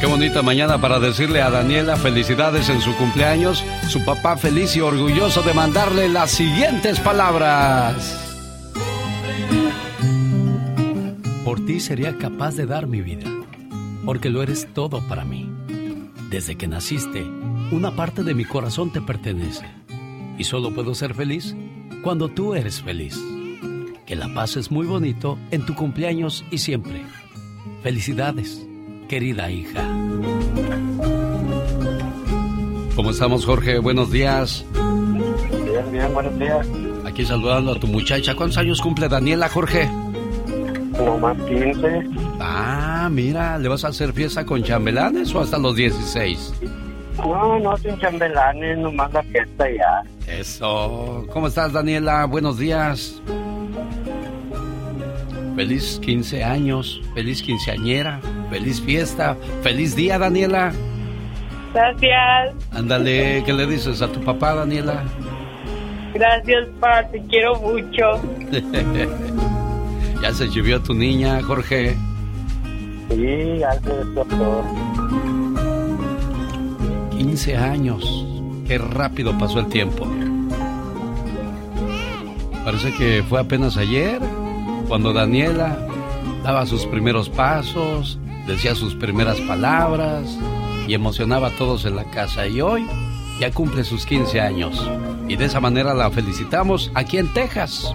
Qué bonita mañana para decirle a Daniela felicidades en su cumpleaños, su papá feliz y orgulloso de mandarle las siguientes palabras. Por ti sería capaz de dar mi vida, porque lo eres todo para mí. Desde que naciste, una parte de mi corazón te pertenece y solo puedo ser feliz cuando tú eres feliz. Que la pases muy bonito en tu cumpleaños y siempre. Felicidades, querida hija. ¿Cómo estamos, Jorge? Buenos días. Bien, bien, buenos días. Aquí saludando a tu muchacha. ¿Cuántos años cumple Daniela, Jorge? No más 15. Ah, mira, ¿le vas a hacer fiesta con chambelanes o hasta los 16? No, no, sin chambelanes, nomás la fiesta ya. Eso. ¿Cómo estás, Daniela? Buenos días. Feliz 15 años, feliz quinceañera, feliz fiesta, feliz día, Daniela. Gracias. Ándale, ¿qué le dices a tu papá, Daniela? Gracias, pa, te quiero mucho. ya se llovió tu niña, Jorge. Sí, se despertó. 15 años. Qué rápido pasó el tiempo. Parece que fue apenas ayer cuando Daniela daba sus primeros pasos, decía sus primeras palabras y emocionaba a todos en la casa. Y hoy ya cumple sus 15 años. Y de esa manera la felicitamos aquí en Texas,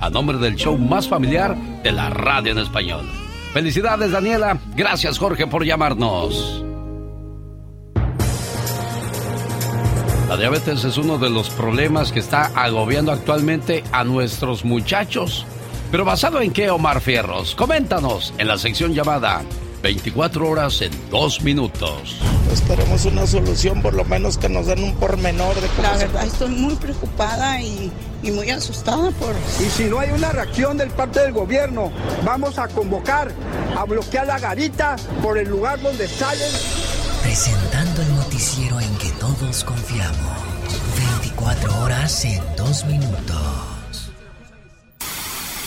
a nombre del show más familiar de la radio en español. Felicidades Daniela. Gracias Jorge por llamarnos. La diabetes es uno de los problemas que está agobiando actualmente a nuestros muchachos. Pero basado en qué, Omar Fierros? Coméntanos en la sección llamada 24 horas en 2 minutos. Esperemos una solución, por lo menos que nos den un pormenor de cómo La verdad, estoy muy preocupada y, y muy asustada por... Y si no hay una reacción del parte del gobierno, vamos a convocar a bloquear la garita por el lugar donde salen. Presentando el noticiero en que todos confiamos. 24 horas en 2 minutos.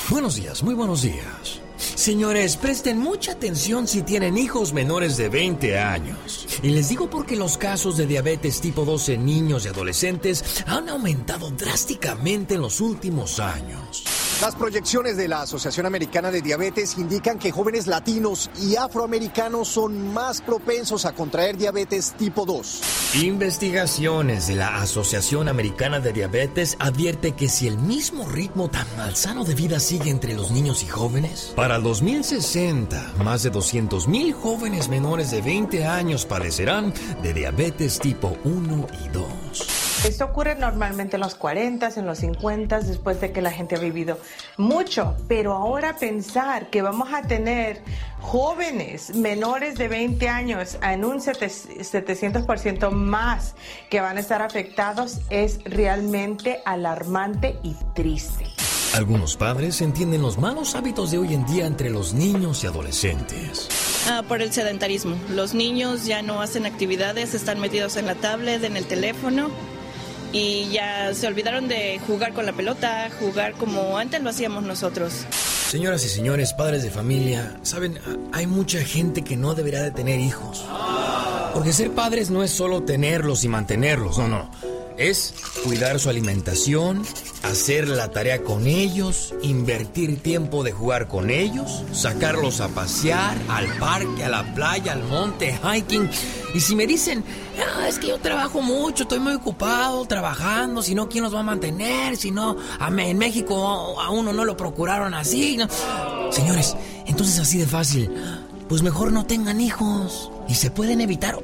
Buenos días, muy buenos días. Señores, presten mucha atención si tienen hijos menores de 20 años. Y les digo porque los casos de diabetes tipo 2 en niños y adolescentes han aumentado drásticamente en los últimos años. Las proyecciones de la Asociación Americana de Diabetes indican que jóvenes latinos y afroamericanos son más propensos a contraer diabetes tipo 2. Investigaciones de la Asociación Americana de Diabetes advierte que si el mismo ritmo tan malsano de vida sigue entre los niños y jóvenes, para el 2060 más de 200.000 jóvenes menores de 20 años padecerán de diabetes tipo 1 y 2. Esto ocurre normalmente en los 40, en los 50, después de que la gente ha vivido mucho. Pero ahora pensar que vamos a tener jóvenes menores de 20 años en un 700% más que van a estar afectados es realmente alarmante y triste. Algunos padres entienden los malos hábitos de hoy en día entre los niños y adolescentes. Ah, por el sedentarismo. Los niños ya no hacen actividades, están metidos en la tablet, en el teléfono y ya se olvidaron de jugar con la pelota, jugar como antes lo hacíamos nosotros. Señoras y señores, padres de familia, saben, hay mucha gente que no debería de tener hijos. Porque ser padres no es solo tenerlos y mantenerlos, no, no. Es cuidar su alimentación, hacer la tarea con ellos, invertir tiempo de jugar con ellos, sacarlos a pasear, al parque, a la playa, al monte, hiking. Y si me dicen, ah, es que yo trabajo mucho, estoy muy ocupado trabajando, si no, ¿quién los va a mantener? Si no, en México a uno no lo procuraron así. Señores, entonces así de fácil, pues mejor no tengan hijos. Y se pueden evitar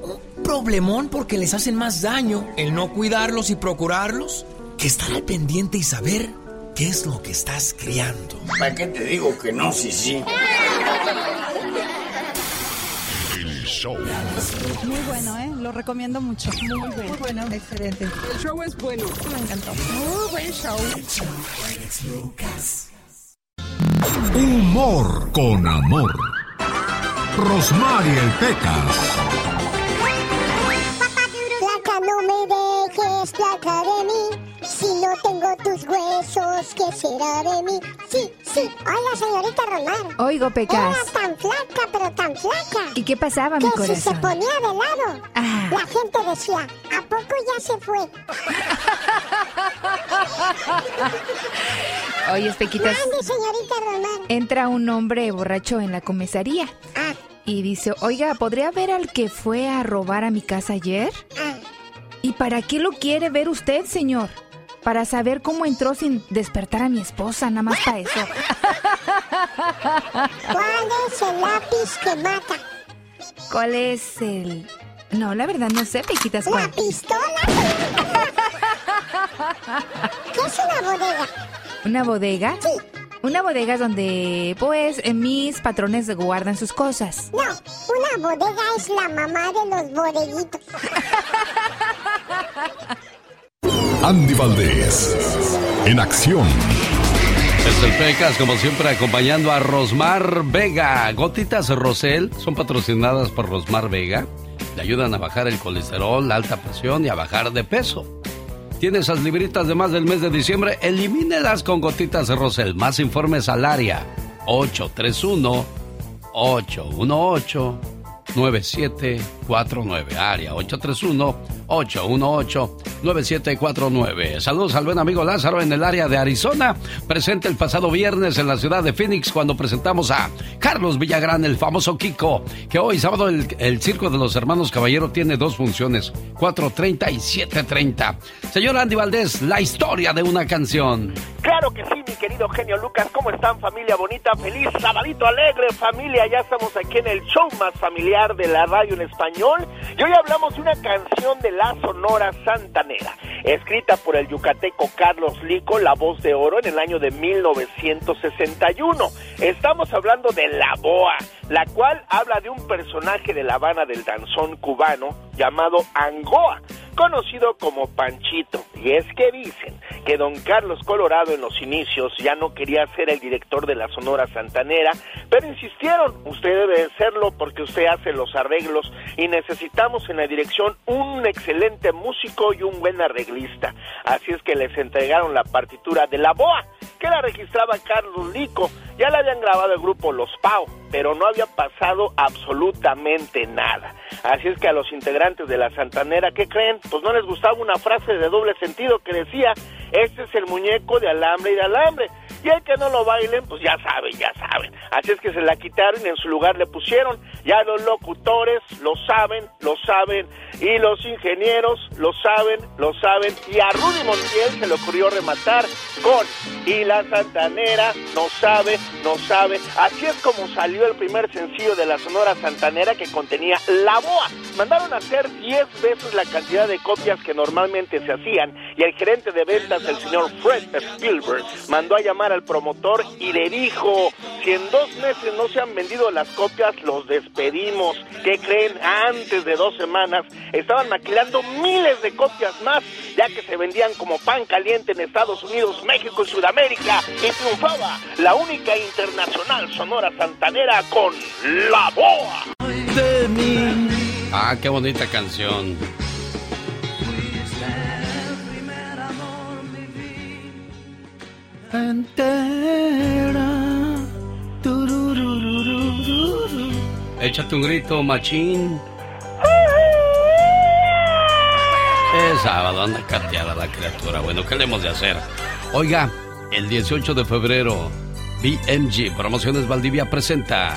problemón porque les hacen más daño el no cuidarlos y procurarlos que estar al pendiente y saber qué es lo que estás criando. ¿Para qué te digo que no, sí, sí? El show. Muy bueno, ¿eh? Lo recomiendo mucho. Muy bueno. Muy bueno. Excelente. El show es bueno. Me encantó. Muy buen show. Humor con amor. Rosmarie el Pecas. Placa de mí. Si no tengo tus huesos, ¿qué será de mí? Sí, sí. Hola, señorita Román. Oigo, Pecas. Era tan flaca, pero tan flaca. ¿Y qué pasaba, mi corazón? Que si se ponía de lado, ah. la gente decía, ¿a poco ya se fue? Oye, Pequitas. Mande, señorita Román. Entra un hombre borracho en la comisaría. Ah. Y dice, oiga, ¿podría ver al que fue a robar a mi casa ayer? Ah. ¿Y para qué lo quiere ver usted, señor? Para saber cómo entró sin despertar a mi esposa, nada más para eso. ¿Cuál es el lápiz que mata? ¿Cuál es el...? No, la verdad no sé, Pequitas. ¿La pistola? ¿Qué es una bodega? ¿Una bodega? Sí. Una bodega es donde, pues, mis patrones guardan sus cosas. No, una bodega es la mamá de los bodeguitos. Andy Valdés, en acción. Es el Pecas, como siempre, acompañando a Rosmar Vega. Gotitas Rosel son patrocinadas por Rosmar Vega. Le ayudan a bajar el colesterol, la alta presión y a bajar de peso. Tiene esas libritas de más del mes de diciembre, elimínelas con gotitas de Rosel. Más informes al área. 831 818 9749 área 831-818-9749. Saludos al buen amigo Lázaro en el área de Arizona, presente el pasado viernes en la ciudad de Phoenix cuando presentamos a Carlos Villagrán, el famoso Kiko, que hoy sábado el, el Circo de los Hermanos Caballero tiene dos funciones, 4.30 y 7.30. Señor Andy Valdés, la historia de una canción. Claro que sí, mi querido genio Lucas, ¿cómo están familia bonita? Feliz sabadito alegre familia, ya estamos aquí en el show más familiar de la radio en español y hoy hablamos de una canción de la Sonora Santanera, escrita por el yucateco Carlos Lico, la voz de oro en el año de 1961. Estamos hablando de La Boa, la cual habla de un personaje de La Habana del danzón cubano llamado Angoa conocido como Panchito. Y es que dicen que don Carlos Colorado en los inicios ya no quería ser el director de la Sonora Santanera, pero insistieron, usted debe serlo porque usted hace los arreglos y necesitamos en la dirección un excelente músico y un buen arreglista. Así es que les entregaron la partitura de La Boa, que la registraba Carlos Lico. Ya la habían grabado el grupo Los Pau, pero no había pasado absolutamente nada. Así es que a los integrantes de la Santanera, ¿qué creen? Pues no les gustaba una frase de doble sentido que decía, este es el muñeco de alambre y de alambre. Y el que no lo bailen, pues ya saben, ya saben. Así es que se la quitaron y en su lugar le pusieron. Ya los locutores lo saben, lo saben. Y los ingenieros lo saben, lo saben. Y a Rudy Montiel se le ocurrió rematar con Y la Santanera no sabe, no sabe. Así es como salió el primer sencillo de la Sonora Santanera que contenía La Boa. Mandaron a hacer 10 veces la cantidad de copias que normalmente se hacían. Y el gerente de ventas, el señor Fred Spielberg, mandó a llamar al promotor y le dijo, si en dos meses no se han vendido las copias, los despedimos. ¿Qué creen? Antes de dos semanas estaban maquilando miles de copias más, ya que se vendían como pan caliente en Estados Unidos, México y Sudamérica, y triunfaba la única internacional sonora santanera con La Boa. Ah, qué bonita canción. Entera. Échate un grito, machín. sábado, anda cateada la criatura. Bueno, ¿qué le hemos de hacer? Oiga, el 18 de febrero, BMG Promociones Valdivia presenta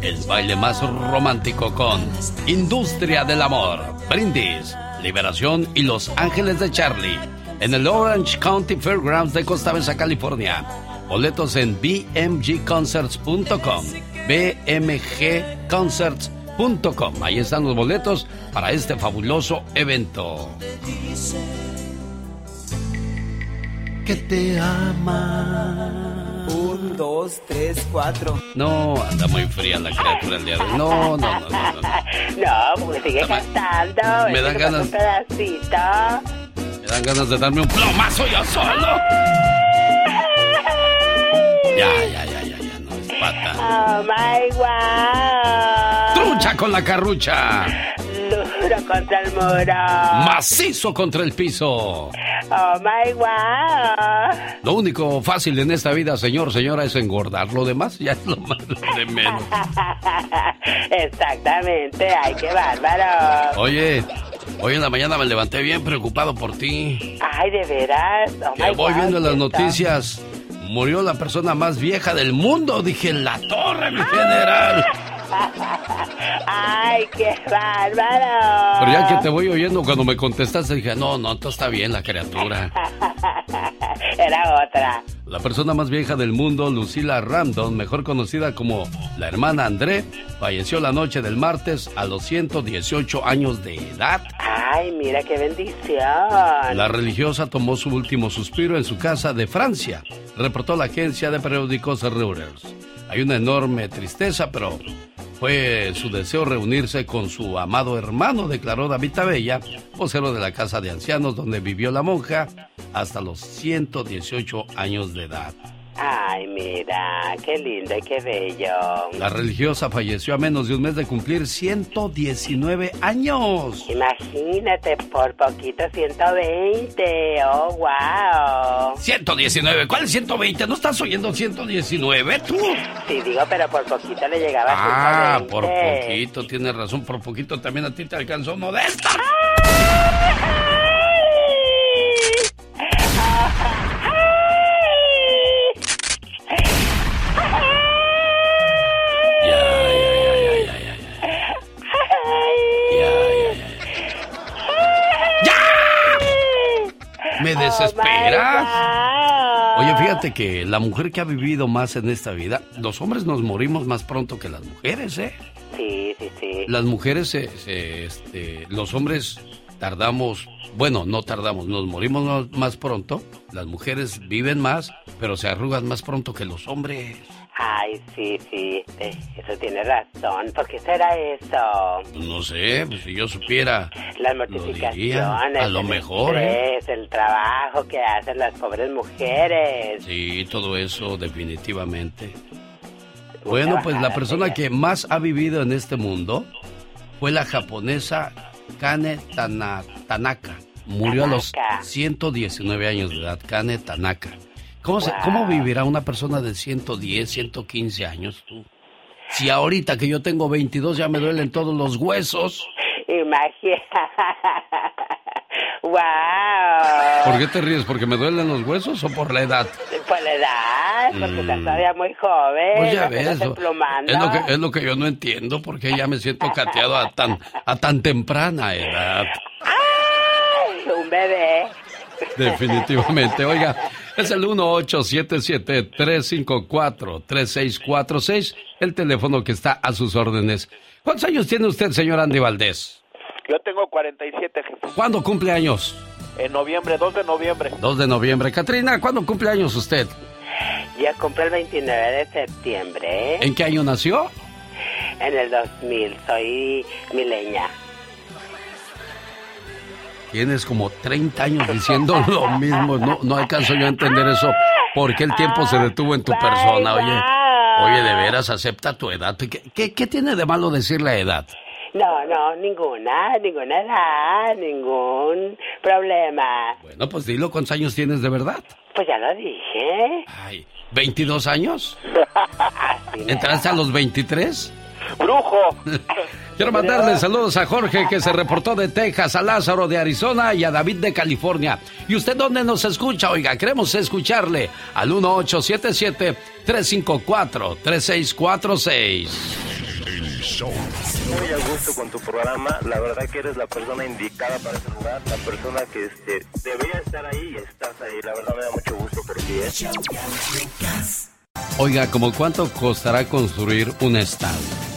el baile más romántico con Industria del Amor, Brindis, Liberación y Los Ángeles de Charlie en el Orange County Fairgrounds de Costa Mesa, California. Boletos en bmgconcerts.com. bmgconcerts.com. Ahí están los boletos para este fabuloso evento. Que te ama. Un, dos, tres, cuatro. No, anda muy fría la criatura el día de hoy. No, no, no, no. No, no porque sigue cantando. Me dan ganas. Un pedacito. Me dan ganas de darme un plomazo yo solo. Ya, ya, ya, ya, ya, no es pata. Oh my wow. Trucha con la carrucha. Duro contra el muro. Macizo contra el piso. Oh my wow. Lo único fácil en esta vida, señor, señora, es engordar. Lo demás ya es lo más de menos. Exactamente, ay, qué bárbaro. Oye, hoy en la mañana me levanté bien preocupado por ti. Ay, de veras. Oh que voy viendo las noticias murió la persona más vieja del mundo. Dije, la torre, mi general. ¡Ay, qué bárbaro! Pero ya que te voy oyendo, cuando me contestaste, dije, no, no, todo está bien la criatura. Era otra. La persona más vieja del mundo, Lucila Randon, mejor conocida como la hermana André, falleció la noche del martes a los 118 años de edad. ¡Ay, mira qué bendición! La religiosa tomó su último suspiro en su casa de Francia, reportó la agencia de periódicos Reuters. Hay una enorme tristeza, pero fue su deseo reunirse con su amado hermano, declaró David Tabella, vocero de la casa de ancianos donde vivió la monja hasta los 118 años de edad. Ay, mira, qué lindo y qué bello. La religiosa falleció a menos de un mes de cumplir 119 años. Imagínate, por poquito 120. Oh, wow. 119, ¿cuál es 120? ¿No estás oyendo 119 tú? Sí, digo, pero por poquito le llegaba a Ah, por poquito, tienes razón, por poquito también a ti te alcanzó modesta. ¿Me desesperas? Oye, fíjate que la mujer que ha vivido más en esta vida, los hombres nos morimos más pronto que las mujeres, ¿eh? Sí, sí, sí. Las mujeres, se, se, este, los hombres tardamos, bueno, no tardamos, nos morimos más pronto, las mujeres viven más, pero se arrugan más pronto que los hombres. Ay, sí, sí, eso tiene razón. ¿Por qué será eso? No sé, pues si yo supiera. Las mortificaciones. a lo mejor. ¿eh? El trabajo que hacen las pobres mujeres. Sí, todo eso, definitivamente. Bueno, pues la persona que más ha vivido en este mundo fue la japonesa Kane Tanaka. Murió a los 119 años de edad, Kane Tanaka. ¿Cómo, se, ¿Cómo, vivirá una persona de 110, 115 años tú? Si ahorita que yo tengo 22 ya me duelen todos los huesos. Imagina. ¡Wow! ¿Por qué te ríes? ¿Porque me duelen los huesos o por la edad? Por la edad, porque mm. estás todavía muy joven. Pues ya ves, es lo, que, es lo que yo no entiendo, porque ya me siento cateado a tan, a tan temprana edad. ¡Ay! Un bebé. Definitivamente. Oiga, es el 1877-354-3646, el teléfono que está a sus órdenes. ¿Cuántos años tiene usted, señor Andy Valdés? Yo tengo 47, jefe. ¿Cuándo cumple años? En noviembre, 2 de noviembre. 2 de noviembre. Catrina, ¿cuándo cumple años usted? Ya cumple el 29 de septiembre. ¿En qué año nació? En el 2000, soy mileña. Tienes como 30 años diciendo lo mismo. No, no alcanzo yo a entender eso. ¿Por qué el tiempo se detuvo en tu persona? Oye, oye, de veras, acepta tu edad. ¿Qué, qué, qué tiene de malo decir la edad? No, no, ninguna, ninguna edad, ningún problema. Bueno, pues dilo, ¿cuántos años tienes de verdad? Pues ya lo dije. Ay, ¿22 años? ¿Entraste a los 23? ¡Brujo! Quiero mandarle saludos a Jorge que se reportó de Texas, a Lázaro de Arizona y a David de California. ¿Y usted dónde nos escucha? Oiga, queremos escucharle al 1877-354-3646. Muy a gusto con tu programa, la verdad que eres la persona indicada para ese lugar, la persona que este, debería estar ahí y estás ahí, la verdad me da mucho gusto por ti. ¿eh? Oiga, ¿como cuánto costará construir un estadio?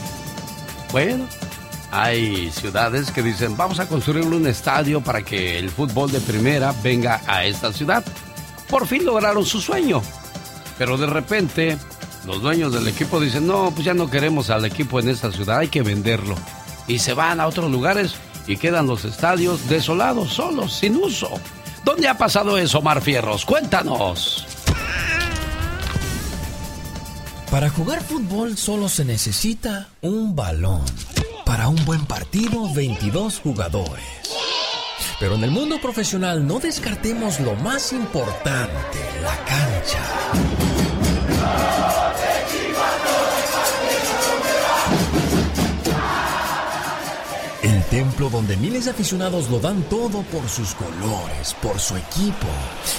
Bueno, hay ciudades que dicen, vamos a construir un estadio para que el fútbol de primera venga a esta ciudad. Por fin lograron su sueño. Pero de repente, los dueños del equipo dicen, no, pues ya no queremos al equipo en esta ciudad, hay que venderlo. Y se van a otros lugares y quedan los estadios desolados, solos, sin uso. ¿Dónde ha pasado eso, Mar Fierros? Cuéntanos. Para jugar fútbol solo se necesita un balón. Para un buen partido, 22 jugadores. Pero en el mundo profesional no descartemos lo más importante, la cancha. Templo donde miles de aficionados lo dan todo por sus colores, por su equipo.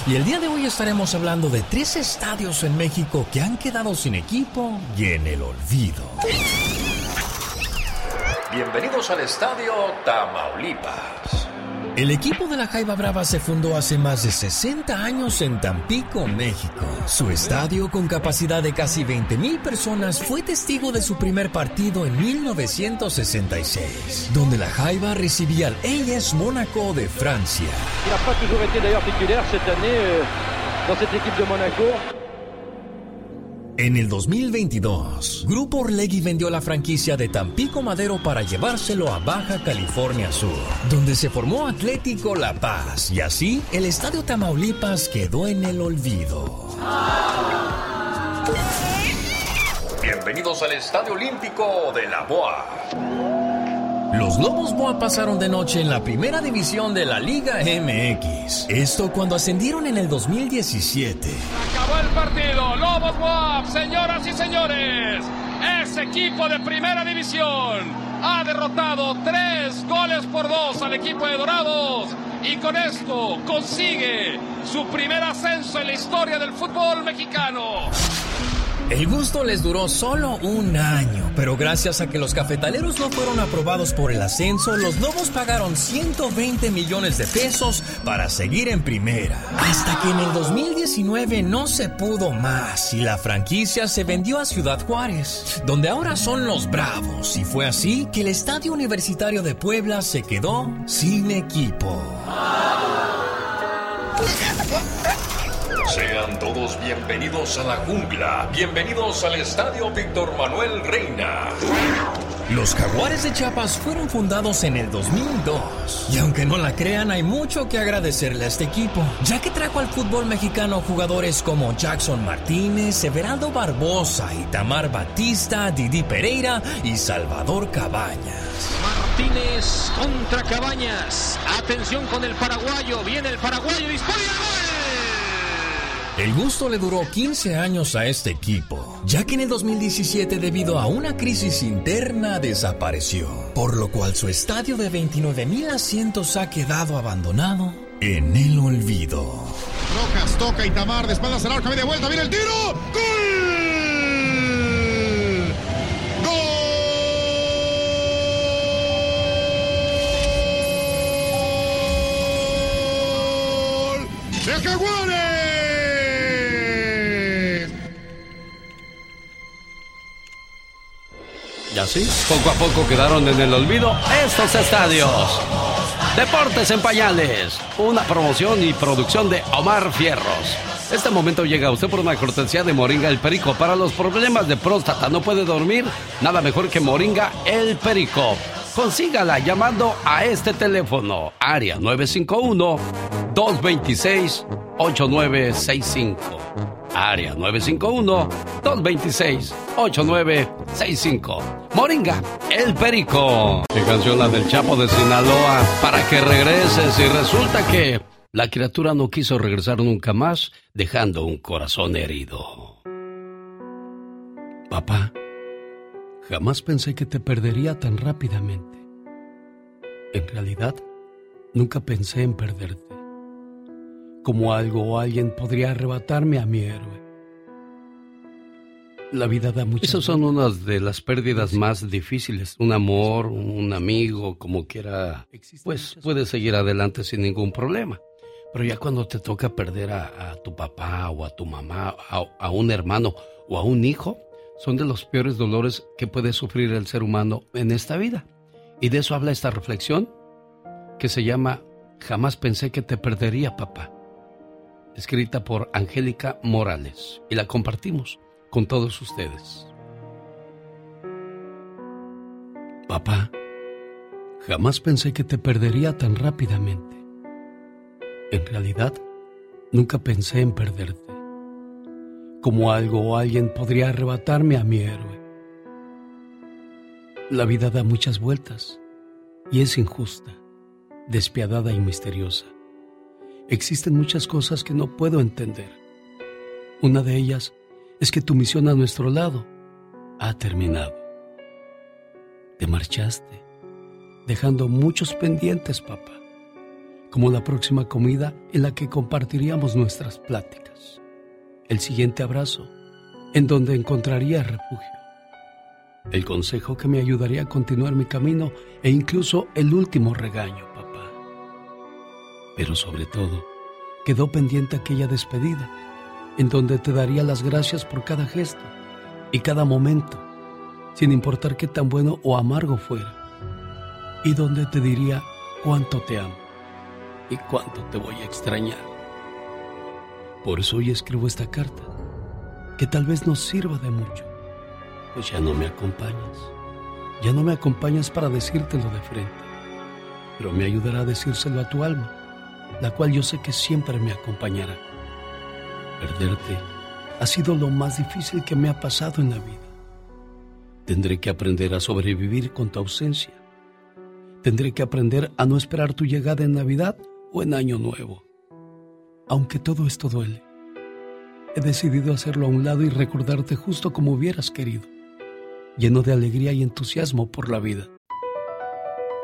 Y el día de hoy estaremos hablando de tres estadios en México que han quedado sin equipo y en el olvido. Bienvenidos al estadio Tamaulipas. El equipo de la Jaiba Brava se fundó hace más de 60 años en Tampico, México. Su estadio, con capacidad de casi 20 mil personas, fue testigo de su primer partido en 1966, donde la Jaiba recibía al AS Mónaco de Francia. En el 2022, Grupo Orlegui vendió la franquicia de Tampico Madero para llevárselo a Baja California Sur, donde se formó Atlético La Paz y así el Estadio Tamaulipas quedó en el olvido. Bienvenidos al Estadio Olímpico de la Boa. Los Lobos Boa pasaron de noche en la primera división de la Liga MX. Esto cuando ascendieron en el 2017. Acabó el partido. Lobos WAP, señoras y señores. Ese equipo de primera división ha derrotado tres goles por dos al equipo de Dorados y con esto consigue su primer ascenso en la historia del fútbol mexicano. El gusto les duró solo un año, pero gracias a que los cafetaleros no fueron aprobados por el ascenso, los Lobos pagaron 120 millones de pesos para seguir en primera. Hasta que en el 2019 no se pudo más y la franquicia se vendió a Ciudad Juárez, donde ahora son los Bravos. Y fue así que el Estadio Universitario de Puebla se quedó sin equipo. Sean todos bienvenidos a la jungla. Bienvenidos al Estadio Víctor Manuel Reina. Los Jaguares de Chiapas fueron fundados en el 2002. Y aunque no la crean, hay mucho que agradecerle a este equipo, ya que trajo al fútbol mexicano jugadores como Jackson Martínez, Everaldo Barbosa, Itamar Batista, Didi Pereira y Salvador Cabañas. Martínez contra Cabañas. Atención con el paraguayo. Viene el paraguayo. Dispara. El gusto le duró 15 años a este equipo, ya que en el 2017 debido a una crisis interna desapareció, por lo cual su estadio de 29 mil asientos ha quedado abandonado en el olvido. Rojas toca Itamar, de espaldas al arco, media vuelta, viene el tiro. ¡Gol! ¡Gol! ¡De! Y así, poco a poco quedaron en el olvido estos estadios. Deportes en Pañales, una promoción y producción de Omar Fierros. Este momento llega a usted por una cortesía de Moringa el Perico. Para los problemas de próstata, no puede dormir, nada mejor que Moringa el Perico. Consígala llamando a este teléfono, área 951-226-8965. Área 951-226-8965. Moringa, el Perico. Qué canción la del Chapo de Sinaloa. Para que regreses y resulta que la criatura no quiso regresar nunca más, dejando un corazón herido. Papá, Jamás pensé que te perdería tan rápidamente. En realidad, nunca pensé en perderte. Como algo o alguien podría arrebatarme a mi héroe. La vida da muchas. Esas son unas de las pérdidas más difíciles. Un amor, un amigo, como quiera, pues puedes seguir adelante sin ningún problema. Pero ya cuando te toca perder a, tu papá o a tu mamá, a un hermano o a un hijo, son de los peores dolores que puede sufrir el ser humano en esta vida. Y de eso habla esta reflexión que se llama Jamás pensé que te perdería, papá. Escrita por Angélica Morales y la compartimos con todos ustedes. Papá, jamás pensé que te perdería tan rápidamente. En realidad, nunca pensé en perderte. Como algo o alguien podría arrebatarme a mi héroe. La vida da muchas vueltas y es injusta, despiadada y misteriosa. Existen muchas cosas que no puedo entender. Una de ellas es que tu misión a nuestro lado ha terminado. Te marchaste, dejando muchos pendientes, papá, como la próxima comida en la que compartiríamos nuestras pláticas, el siguiente abrazo, en donde encontraría refugio, el consejo que me ayudaría a continuar mi camino e incluso el último regaño. Pero sobre todo, quedó pendiente aquella despedida en donde te daría las gracias por cada gesto y cada momento, sin importar qué tan bueno o amargo fuera, y donde te diría cuánto te amo y cuánto te voy a extrañar. Por eso hoy escribo esta carta, que tal vez nos sirva de mucho, pues ya no me acompañas, ya no me acompañas para decírtelo de frente, pero me ayudará a decírselo a tu alma, la cual yo sé que siempre me acompañará perderte ha sido lo más difícil que me ha pasado en la vida. Tendré que aprender a sobrevivir con tu ausencia. Tendré que aprender a no esperar tu llegada en Navidad o en Año Nuevo. Aunque todo esto duele, he decidido hacerlo a un lado y recordarte justo como hubieras querido, lleno de alegría y entusiasmo por la vida.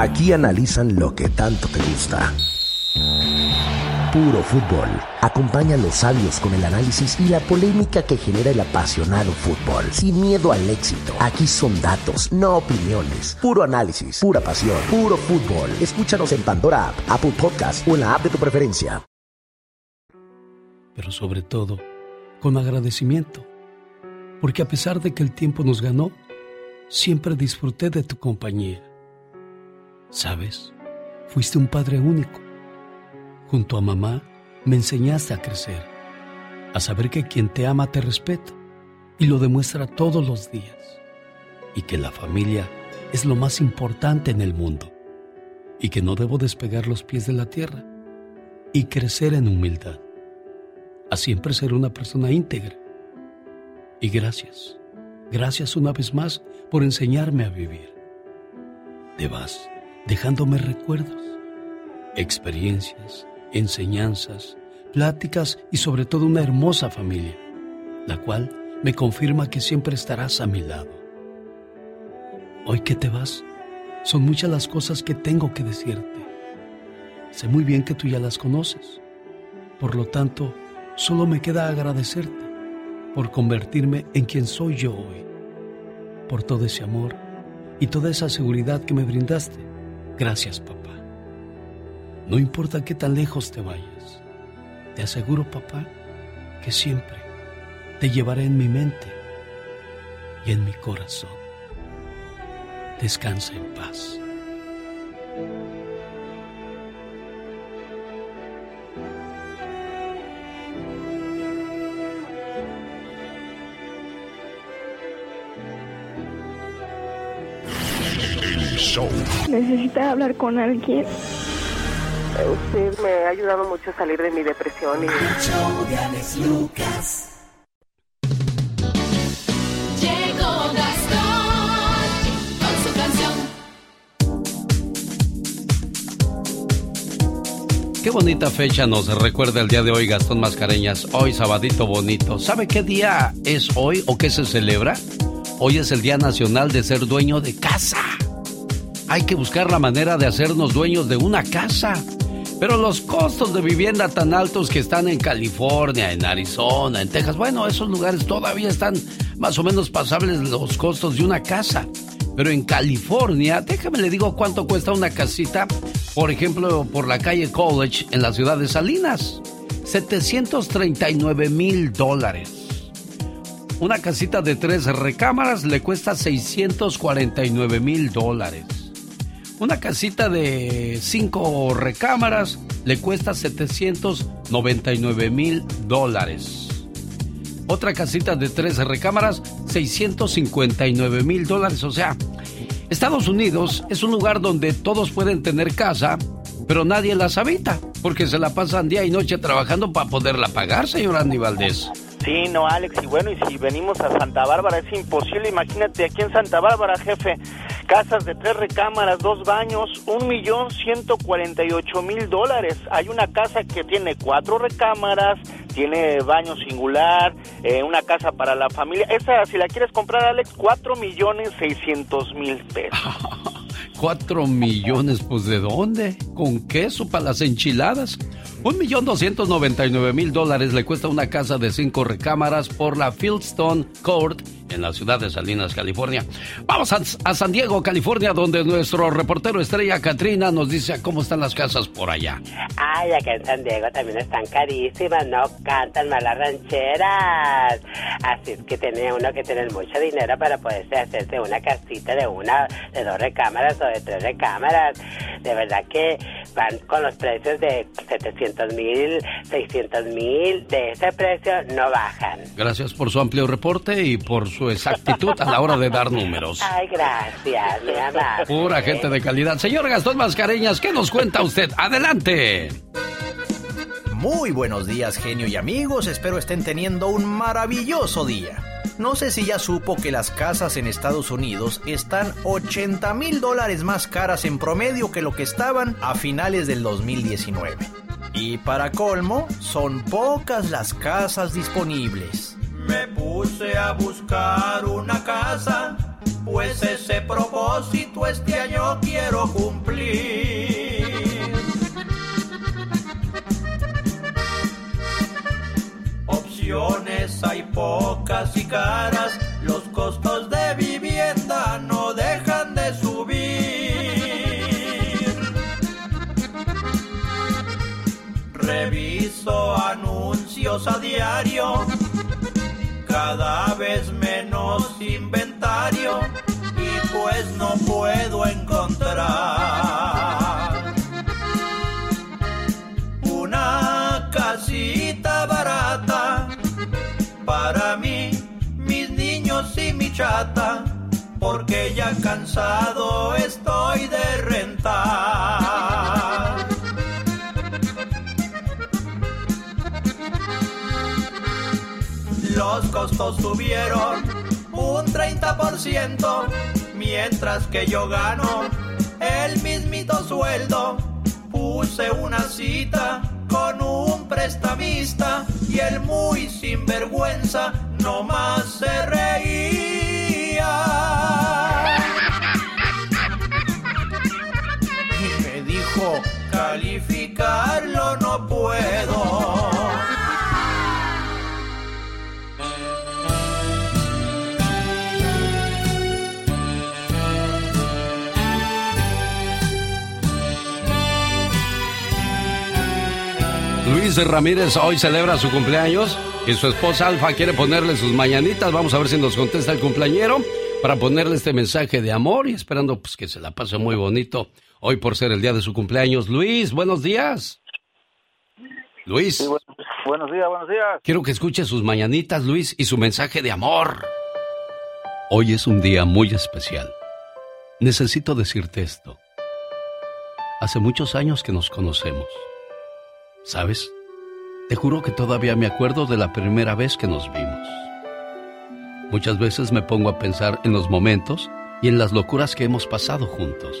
Aquí analizan lo que tanto te gusta. Puro fútbol. Acompaña a los sabios con el análisis y la polémica que genera el apasionado fútbol. Sin miedo al éxito. Aquí son datos, no opiniones. Puro análisis, pura pasión, puro fútbol. Escúchanos en Pandora App, Apple Podcast o en la app de tu preferencia. Pero sobre todo, con agradecimiento. Porque a pesar de que el tiempo nos ganó, siempre disfruté de tu compañía. ¿Sabes? Fuiste un padre único Junto a mamá me enseñaste a crecer, a saber que quien te ama te respeta y lo demuestra todos los días, y que la familia es lo más importante en el mundo, y que no debo despegar los pies de la tierra y crecer en humildad, a siempre ser una persona íntegra. Y gracias, gracias una vez más por enseñarme a vivir. Te vas dejándome recuerdos, experiencias, enseñanzas, pláticas y sobre todo una hermosa familia, la cual me confirma que siempre estarás a mi lado. Hoy que te vas, son muchas las cosas que tengo que decirte. Sé muy bien que tú ya las conoces. Por lo tanto, solo me queda agradecerte por convertirme en quien soy yo hoy, por todo ese amor y toda esa seguridad que me brindaste. Gracias, papá. No importa qué tan lejos te vayas, te aseguro, papá, que siempre te llevaré en mi mente y en mi corazón. Descansa en paz. Show. Necesita hablar con alguien. Usted me ha ayudado mucho a salir de mi depresión y... show de Alex Lucas. Llegó Gastón con su canción. Qué bonita fecha nos recuerda el día de hoy, Gastón Mascareñas. Hoy, sabadito bonito. ¿Sabe qué día es hoy o qué se celebra? Hoy es el Día Nacional de ser dueño de casa. Hay que buscar la manera de hacernos dueños de una casa. Pero los costos de vivienda tan altos que están en California, en Arizona, en Texas, bueno, esos lugares todavía están más o menos pasables los costos de una casa. Pero en California, déjame le digo cuánto cuesta una casita, por ejemplo, por la calle College en la ciudad de Salinas. 739 mil dólares. Una casita de tres recámaras le cuesta 649 mil dólares. Una casita de cinco recámaras le cuesta 799 mil dólares. Otra casita de tres recámaras, 659 mil dólares. O sea, Estados Unidos es un lugar donde todos pueden tener casa, pero nadie las habita, porque se la pasan día y noche trabajando para poderla pagar, señor Andy Valdés. Sí, no, Alex, y bueno, y si venimos a Santa Bárbara es imposible, imagínate aquí en Santa Bárbara, jefe, casas de tres recámaras, dos baños, un millón ciento cuarenta y ocho mil dólares. Hay una casa que tiene cuatro recámaras, tiene baño singular, eh, una casa para la familia. Esa, si la quieres comprar, Alex, cuatro millones seiscientos mil pesos. Cuatro millones, pues ¿de dónde? ¿Con queso para las enchiladas? Un millón doscientos noventa y nueve mil dólares le cuesta una casa de cinco recámaras por la Fieldstone Court en la ciudad de Salinas, California. Vamos a, San Diego, California, donde nuestro reportero estrella Katrina nos dice cómo están las casas por allá. Ay, acá en San Diego también están carísimas, no cantan mal las rancheras. Así es que tiene uno que tener mucho dinero para poderse hacerse una casita de una, de dos recámaras o de tres recámaras. De verdad que van con los precios de 700 mil, 600 mil, de ese precio no bajan. Gracias por su amplio reporte y por su exactitud a la hora de dar números. Ay, gracias, mi amor. Pura gente de calidad. Señor Gastón Mascareñas, ¿qué nos cuenta usted? Adelante. Muy buenos días, genio y amigos. Espero estén teniendo un maravilloso día. No sé si ya supo que las casas en Estados Unidos están 80 mil dólares más caras en promedio que lo que estaban a finales del 2019. Y para colmo, son pocas las casas disponibles. Me puse a buscar una casa, pues ese propósito este año quiero cumplir. Hay pocas y caras, los costos de vivienda no dejan de subir. Reviso anuncios a diario, cada vez menos inventario y pues no puedo encontrar porque ya cansado estoy de rentar. Los costos subieron un 30%, mientras que yo gano el mismito sueldo. Puse una cita con un prestamista y el muy sinvergüenza nomás se reía. Calificarlo no puedo. Luis Ramírez hoy celebra su cumpleaños y su esposa Alfa quiere ponerle sus mañanitas. Vamos a ver si nos contesta el cumpleañero para ponerle este mensaje de amor y esperando pues que se la pase muy bonito hoy por ser el día de su cumpleaños. Luis, buenos días. Luis. Buenos días, buenos días. Quiero que escuche sus mañanitas, Luis, y su mensaje de amor. Hoy es un día muy especial. necesito decirte esto. Hace muchos años que nos conocemos. ¿Sabes? Te juro que todavía me acuerdo de la primera vez que nos vimos. Muchas veces me pongo a pensar en los momentos y en las locuras que hemos pasado juntos.